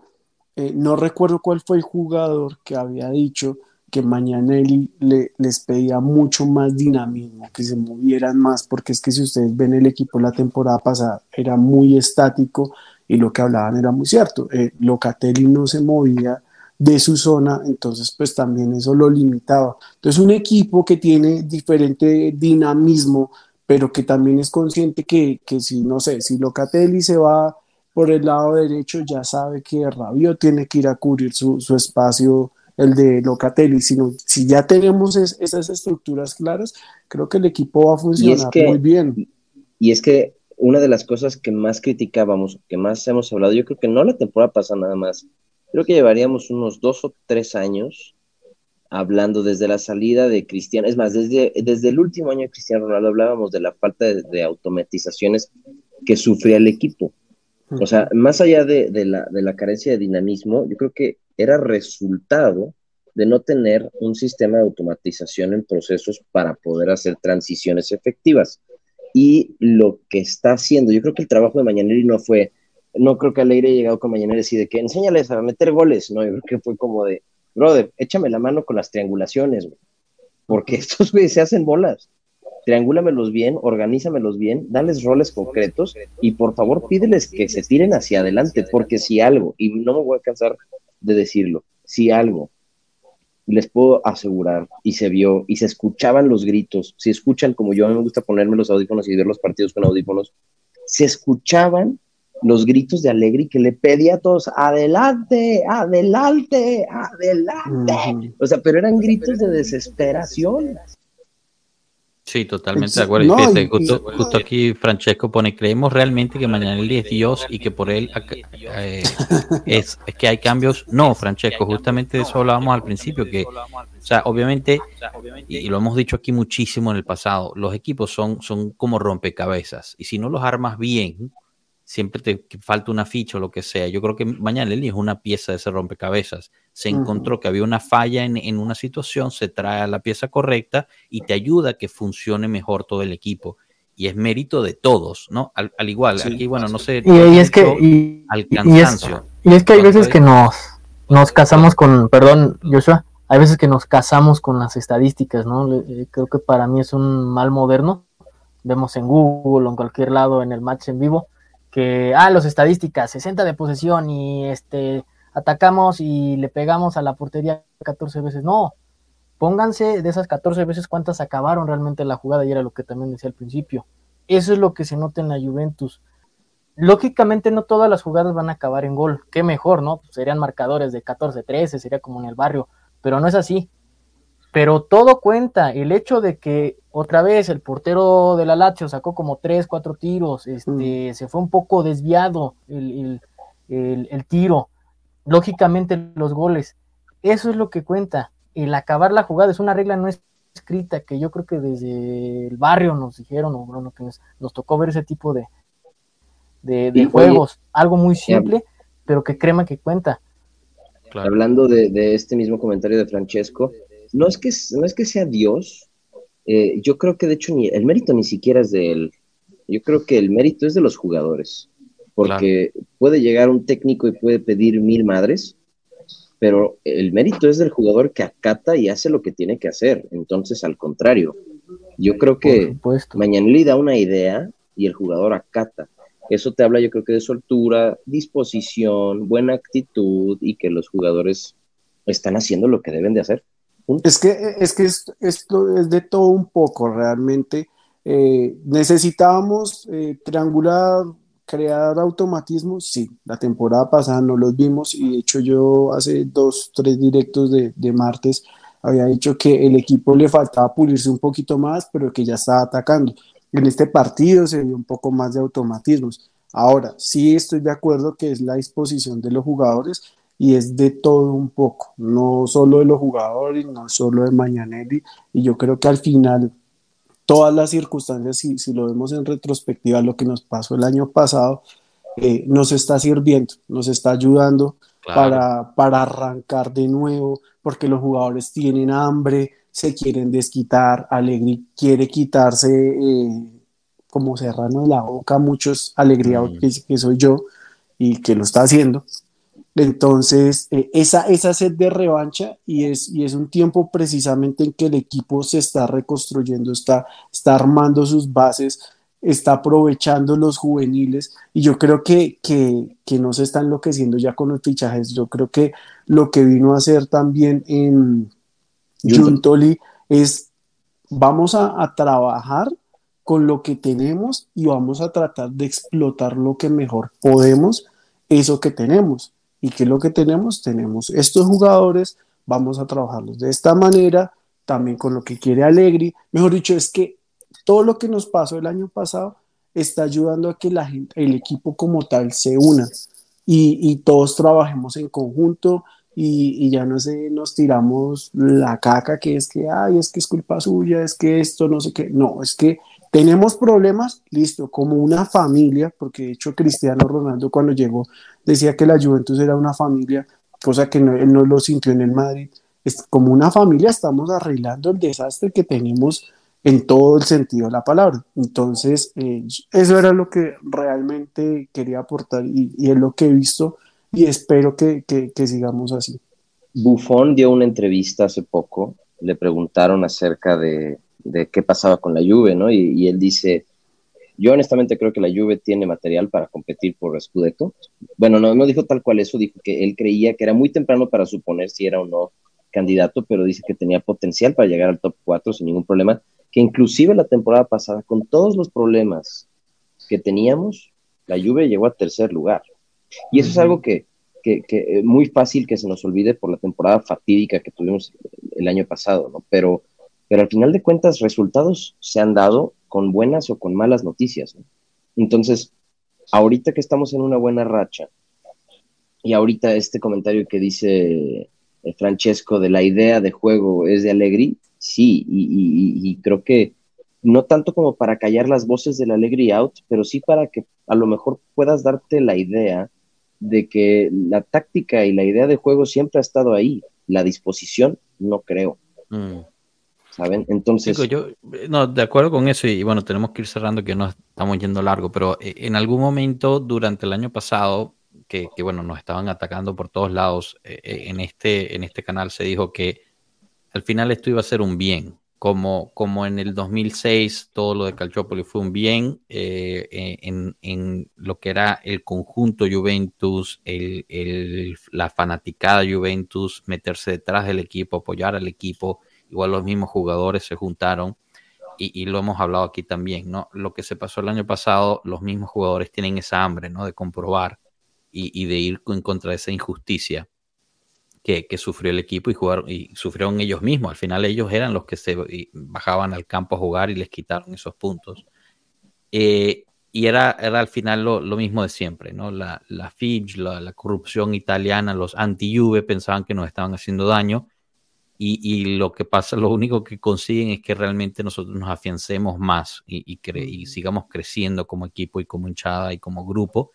eh, no recuerdo cuál fue el jugador que había dicho que Mañanelli le, les pedía mucho más dinamismo, que se movieran más, porque es que si ustedes ven el equipo la temporada pasada, era muy estático y lo que hablaban era muy cierto. Eh, Locatelli no se movía de su zona, entonces pues también eso lo limitaba. Entonces un equipo que tiene diferente dinamismo, pero que también es consciente que, que si, no sé, si Locatelli se va por el lado derecho, ya sabe que Rabio tiene que ir a cubrir su, su espacio el de Locatelli, sino si ya tenemos esas estructuras claras, creo que el equipo va a funcionar muy bien. Y es que una de las cosas que más criticábamos, que más hemos hablado, yo creo que no la temporada pasada nada más, creo que llevaríamos unos dos o tres años hablando desde la salida de Cristiano, es más, desde, desde el último año de Cristiano Ronaldo hablábamos de la falta de, automatizaciones que sufría el equipo. O sea, más allá de, la, de la carencia de dinamismo, yo creo que era resultado de no tener un sistema de automatización en procesos para poder hacer transiciones efectivas. Y lo que está haciendo, yo creo que el trabajo de Mañaneri no fue, no creo que Alegre haya llegado con Mañaneri y de que enséñales a meter goles, no, yo creo que fue como de, brother, échame la mano con las triangulaciones, porque estos güeyes se hacen bolas. Triangúlamelos bien, organízamelos bien, dales roles concretos y por favor pídeles que se tiren hacia adelante, porque si algo, y no me voy a cansar de decirlo. Si algo les puedo asegurar, y se vio, y se escuchaban los gritos, si escuchan como yo, a mí me gusta ponerme los audífonos y ver los partidos con audífonos, se escuchaban los gritos de Alegri que le pedía a todos, adelante, adelante, adelante. O sea, pero eran gritos de desesperación. Sí, totalmente de acuerdo. justo, aquí Francesco pone, creemos realmente que Mañanelli es Dios y que por él eh, es, que hay cambios. No, Francesco, justamente de eso hablábamos al principio, que, o sea, obviamente, y, lo hemos dicho aquí muchísimo en el pasado, los equipos son, son como rompecabezas y si no los armas bien, siempre te falta una ficha o lo que sea. Yo creo que mañana es una pieza de ese rompecabezas. Se encontró que había una falla en, una situación, se trae a la pieza correcta y te ayuda a que funcione mejor todo el equipo. Y es mérito de todos, ¿no? Al, igual, aquí, bueno, no sé. Y, es que. Y, es, que hay veces que nos, nos casamos con. Perdón, Joshua. Hay veces que nos casamos con las estadísticas, ¿no? Eh, creo que para mí es un mal moderno. Vemos en Google o en cualquier lado en el match en vivo que, ah, los estadísticas, 60 de posesión y este, atacamos y le pegamos a la portería 14 veces. No, pónganse de esas 14 veces cuántas acabaron realmente la jugada y era lo que también decía al principio. Eso es lo que se nota en la Juventus. lógicamente no todas las jugadas van a acabar en gol. Qué mejor, ¿no? serían marcadores de 14-13, sería como en el barrio, pero no es así. Pero todo cuenta. El hecho de que otra vez el portero de la Lazio sacó como 3, 4 tiros, este, mm. se fue un poco desviado el, el tiro. Lógicamente los goles. Eso es lo que cuenta. El acabar la jugada es una regla no escrita que yo creo que desde el barrio nos dijeron, o bueno, que nos, tocó ver ese tipo de, de, juegos. Algo muy simple, pero que crema que cuenta. Hablando de, este mismo comentario de Francesco, no es que, no es que sea Dios, eh, yo creo que de hecho ni, el mérito ni siquiera es de él. Yo creo que el mérito es de los jugadores, porque puede llegar un técnico y puede pedir mil madres, pero el mérito es del jugador que acata y hace lo que tiene que hacer. Entonces, al contrario, yo creo que mañana le da una idea y el jugador acata. Eso te habla, yo creo que de soltura, disposición, buena actitud y que los jugadores están haciendo lo que deben de hacer. Es que, es que esto, es de todo un poco, realmente. Eh, necesitábamos eh, triangular crear automatismos, sí, la temporada pasada no los vimos y de hecho yo hace dos, tres directos de, martes había dicho que el equipo le faltaba pulirse un poquito más, pero que ya estaba atacando. En este partido se vio un poco más de automatismos. Ahora, sí estoy de acuerdo que es la disposición de los jugadores y es de todo un poco, no solo de los jugadores, no solo de Mañanelli, y yo creo que al final todas las circunstancias, si, si, lo vemos en retrospectiva, lo que nos pasó el año pasado, eh, nos está sirviendo, nos está ayudando para, para arrancar de nuevo, porque los jugadores tienen hambre, se quieren desquitar, Alegri quiere quitarse eh, como serrano de la boca, muchos alegría mm. que, que soy yo y que lo está haciendo, entonces, eh, esa, esa sed de revancha y es, y es un tiempo precisamente en que el equipo se está reconstruyendo, está, está armando sus bases, está aprovechando los juveniles y yo creo que, que, que no se está enloqueciendo ya con los fichajes. Yo creo que lo que vino a hacer también en Juntoli es vamos a, a trabajar con lo que tenemos y vamos a tratar de explotar lo que mejor podemos, eso que tenemos ¿Y qué es lo que tenemos? Tenemos estos jugadores, vamos a trabajarlos de esta manera, también con lo que quiere Alegri. Mejor dicho, es que todo lo que nos pasó el año pasado está ayudando a que la gente, el equipo como tal se una y, y todos trabajemos en conjunto y, y, ya no sé, nos tiramos la caca que es que, ay, es que es culpa suya, es que esto, no sé qué. No, es que tenemos problemas, listo, como una familia, porque de hecho Cristiano Ronaldo cuando llegó decía que la Juventus era una familia, cosa que no, él no lo sintió en el Madrid. Es como una familia estamos arreglando el desastre que tenemos en todo el sentido de la palabra. Entonces, eh, eso era lo que realmente quería aportar y, es lo que he visto y espero que, que sigamos así. Buffon dio una entrevista hace poco, le preguntaron acerca de, de qué pasaba con la Juve, ¿no? Y, él dice, yo honestamente creo que la Juve tiene material para competir por Scudetto. Bueno, no, no dijo tal cual eso, dijo que él creía que era muy temprano para suponer si era o no candidato, pero dice que tenía potencial para llegar al top 4 sin ningún problema, que inclusive la temporada pasada, con todos los problemas que teníamos, la Juve llegó a tercer lugar. Y eso es algo que, que, que, muy fácil que se nos olvide por la temporada fatídica que tuvimos el año pasado, ¿no? Pero pero al final de cuentas resultados se han dado con buenas o con malas noticias. Entonces, ahorita que estamos en una buena racha, y ahorita este comentario que dice eh, Francesco de la idea de juego es de Allegri, sí, y, creo que no tanto como para callar las voces del Allegri out, pero sí para que a lo mejor puedas darte la idea de que la táctica y la idea de juego siempre ha estado ahí, la disposición no creo. Mm. ¿Saben? Entonces... yo, eh, no, de acuerdo con eso y bueno, tenemos que ir cerrando que no estamos yendo largo, pero eh, en algún momento durante el año pasado, que, bueno, nos estaban atacando por todos lados, eh, en, este, en este canal se dijo que al final esto iba a ser un bien, como, como en el 2006 todo lo de Calciopoli fue un bien en, en, lo que era el conjunto Juventus, el, el, la fanaticada Juventus, meterse detrás del equipo, apoyar al equipo, igual los mismos jugadores se juntaron y, lo hemos hablado aquí también, ¿no? Lo que se pasó el año pasado, los mismos jugadores tienen esa hambre, ¿no? De comprobar y, de ir en contra de esa injusticia que, sufrió el equipo y, jugar, y sufrieron ellos mismos. Al final ellos eran los que se bajaban al campo a jugar y les quitaron esos puntos. Eh, y era, era al final lo, mismo de siempre, ¿no? La, la la, corrupción italiana, los anti-Juve pensaban que nos estaban haciendo daño y, lo que pasa, lo único que consiguen es que realmente nosotros nos afiancemos más y, y, sigamos creciendo como equipo y como hinchada y como grupo.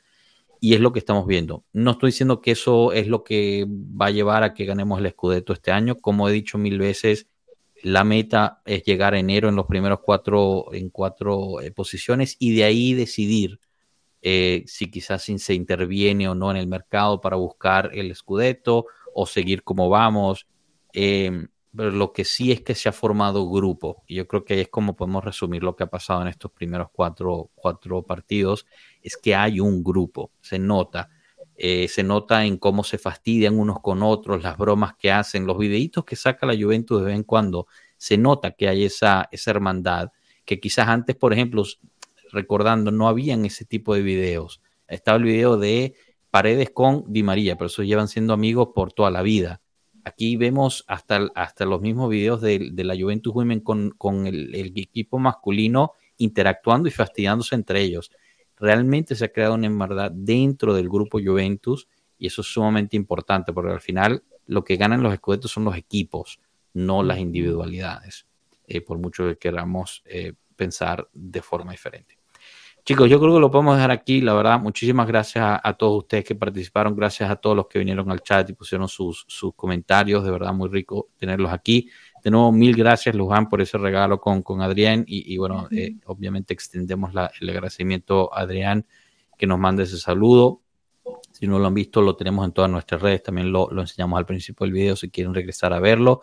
Y es lo que estamos viendo. No estoy diciendo que eso es lo que va a llevar a que ganemos el Scudetto este año. Como he dicho mil veces, la meta es llegar a enero en los primeros cuatro, en cuatro eh, posiciones y de ahí decidir eh, si quizás se interviene o no en el mercado para buscar el Scudetto o seguir como vamos. Em, pero lo que sí es que se ha formado grupo, y yo creo que ahí es como podemos resumir lo que ha pasado en estos primeros cuatro, cuatro partidos, es que hay un grupo, se nota, eh, se nota en cómo se fastidian unos con otros, las bromas que hacen, los videitos que saca la Juventus de vez en cuando, se nota que hay esa, esa hermandad, que quizás antes, por ejemplo, recordando, no habían ese tipo de videos. Estaba el video de Paredes con Di María, pero esos llevan siendo amigos por toda la vida Aquí vemos hasta, hasta los mismos videos de, la Juventus Women con, el, equipo masculino interactuando y fastidiándose entre ellos. Realmente se ha creado una hermandad dentro del grupo Juventus y eso es sumamente importante porque al final lo que ganan los escudetos son los equipos, no las individualidades, eh, por mucho que queramos eh, pensar de forma diferente. Chicos, yo creo que lo podemos dejar aquí. La verdad, muchísimas gracias a, todos ustedes que participaron. Gracias a todos los que vinieron al chat y pusieron sus, comentarios. De verdad, muy rico tenerlos aquí. De nuevo, mil gracias, Luján, por ese regalo con, con Adrián. Y, bueno, eh, obviamente extendemos el agradecimiento a Adrián que nos mande ese saludo. Si no lo han visto, lo tenemos en todas nuestras redes. También lo, enseñamos al principio del video si quieren regresar a verlo.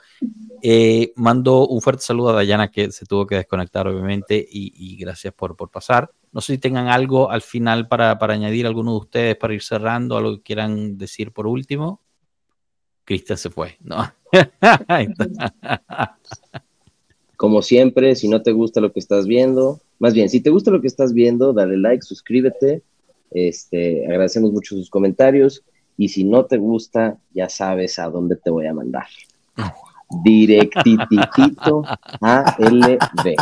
Eh, mando un fuerte saludo a Dayana que se tuvo que desconectar, obviamente, y, gracias por, por pasar. No sé si tengan algo al final para, para añadir alguno de ustedes para ir cerrando, algo que quieran decir por último. Cristian se fue, ¿no? Como siempre, si no te gusta lo que estás viendo, más bien, si te gusta lo que estás viendo, dale like, suscríbete. Este, agradecemos mucho sus comentarios. Y si no te gusta, ya sabes a dónde te voy a mandar directitito a LB.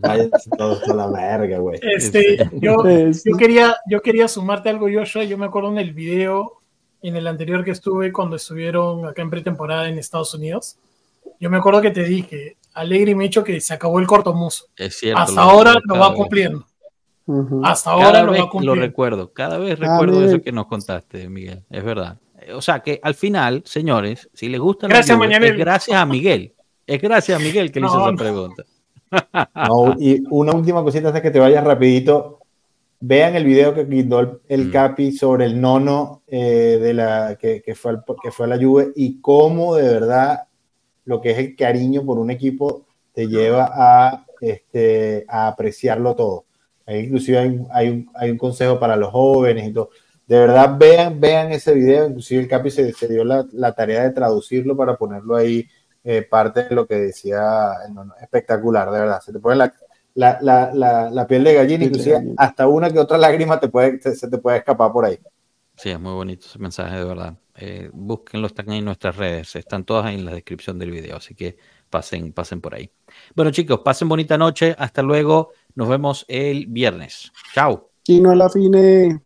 Vaya todos a la verga, güey. Este, yo, yo, quería, yo quería sumarte algo, Joshua. Yo me acuerdo en el video, en el anterior que estuve, cuando estuvieron acá en pretemporada en Estados Unidos. Yo me acuerdo que te dije, alegre y me hecho que se acabó el cortomuso. Es cierto. Hasta ahora lo va cumpliendo. Hasta ahora lo va cumpliendo. Lo recuerdo, cada vez recuerdo eso que nos contaste, Miguel. Es verdad o sea que al final, señores, si les gusta gracias, es gracias a Miguel. Es gracias a Miguel que le hizo esa pregunta. y una última cosita antes que te vayas rapidito. Vean el video que quitó el, mm. Capi sobre el nono eh, de la, que, fue que fue a la Juve y cómo de verdad lo que es el cariño por un equipo te lleva a, este, a apreciarlo todo. Inclusive hay, hay, un, hay un consejo para los jóvenes y todo de verdad vean, vean ese video, inclusive el Capi se, dio la, tarea de traducirlo para ponerlo ahí, eh, parte de lo que decía, espectacular, de verdad, se te pone la, piel de gallina, inclusive hasta una que otra lágrima te puede, se, te puede escapar por ahí. Sí, es muy bonito ese mensaje, de verdad. Eh, búsquenlo, están ahí en nuestras redes, están todas ahí en la descripción del video, así que pasen, pasen por ahí. Bueno, chicos, pasen bonita noche, hasta luego, nos vemos el viernes. Chao. Y no la fine.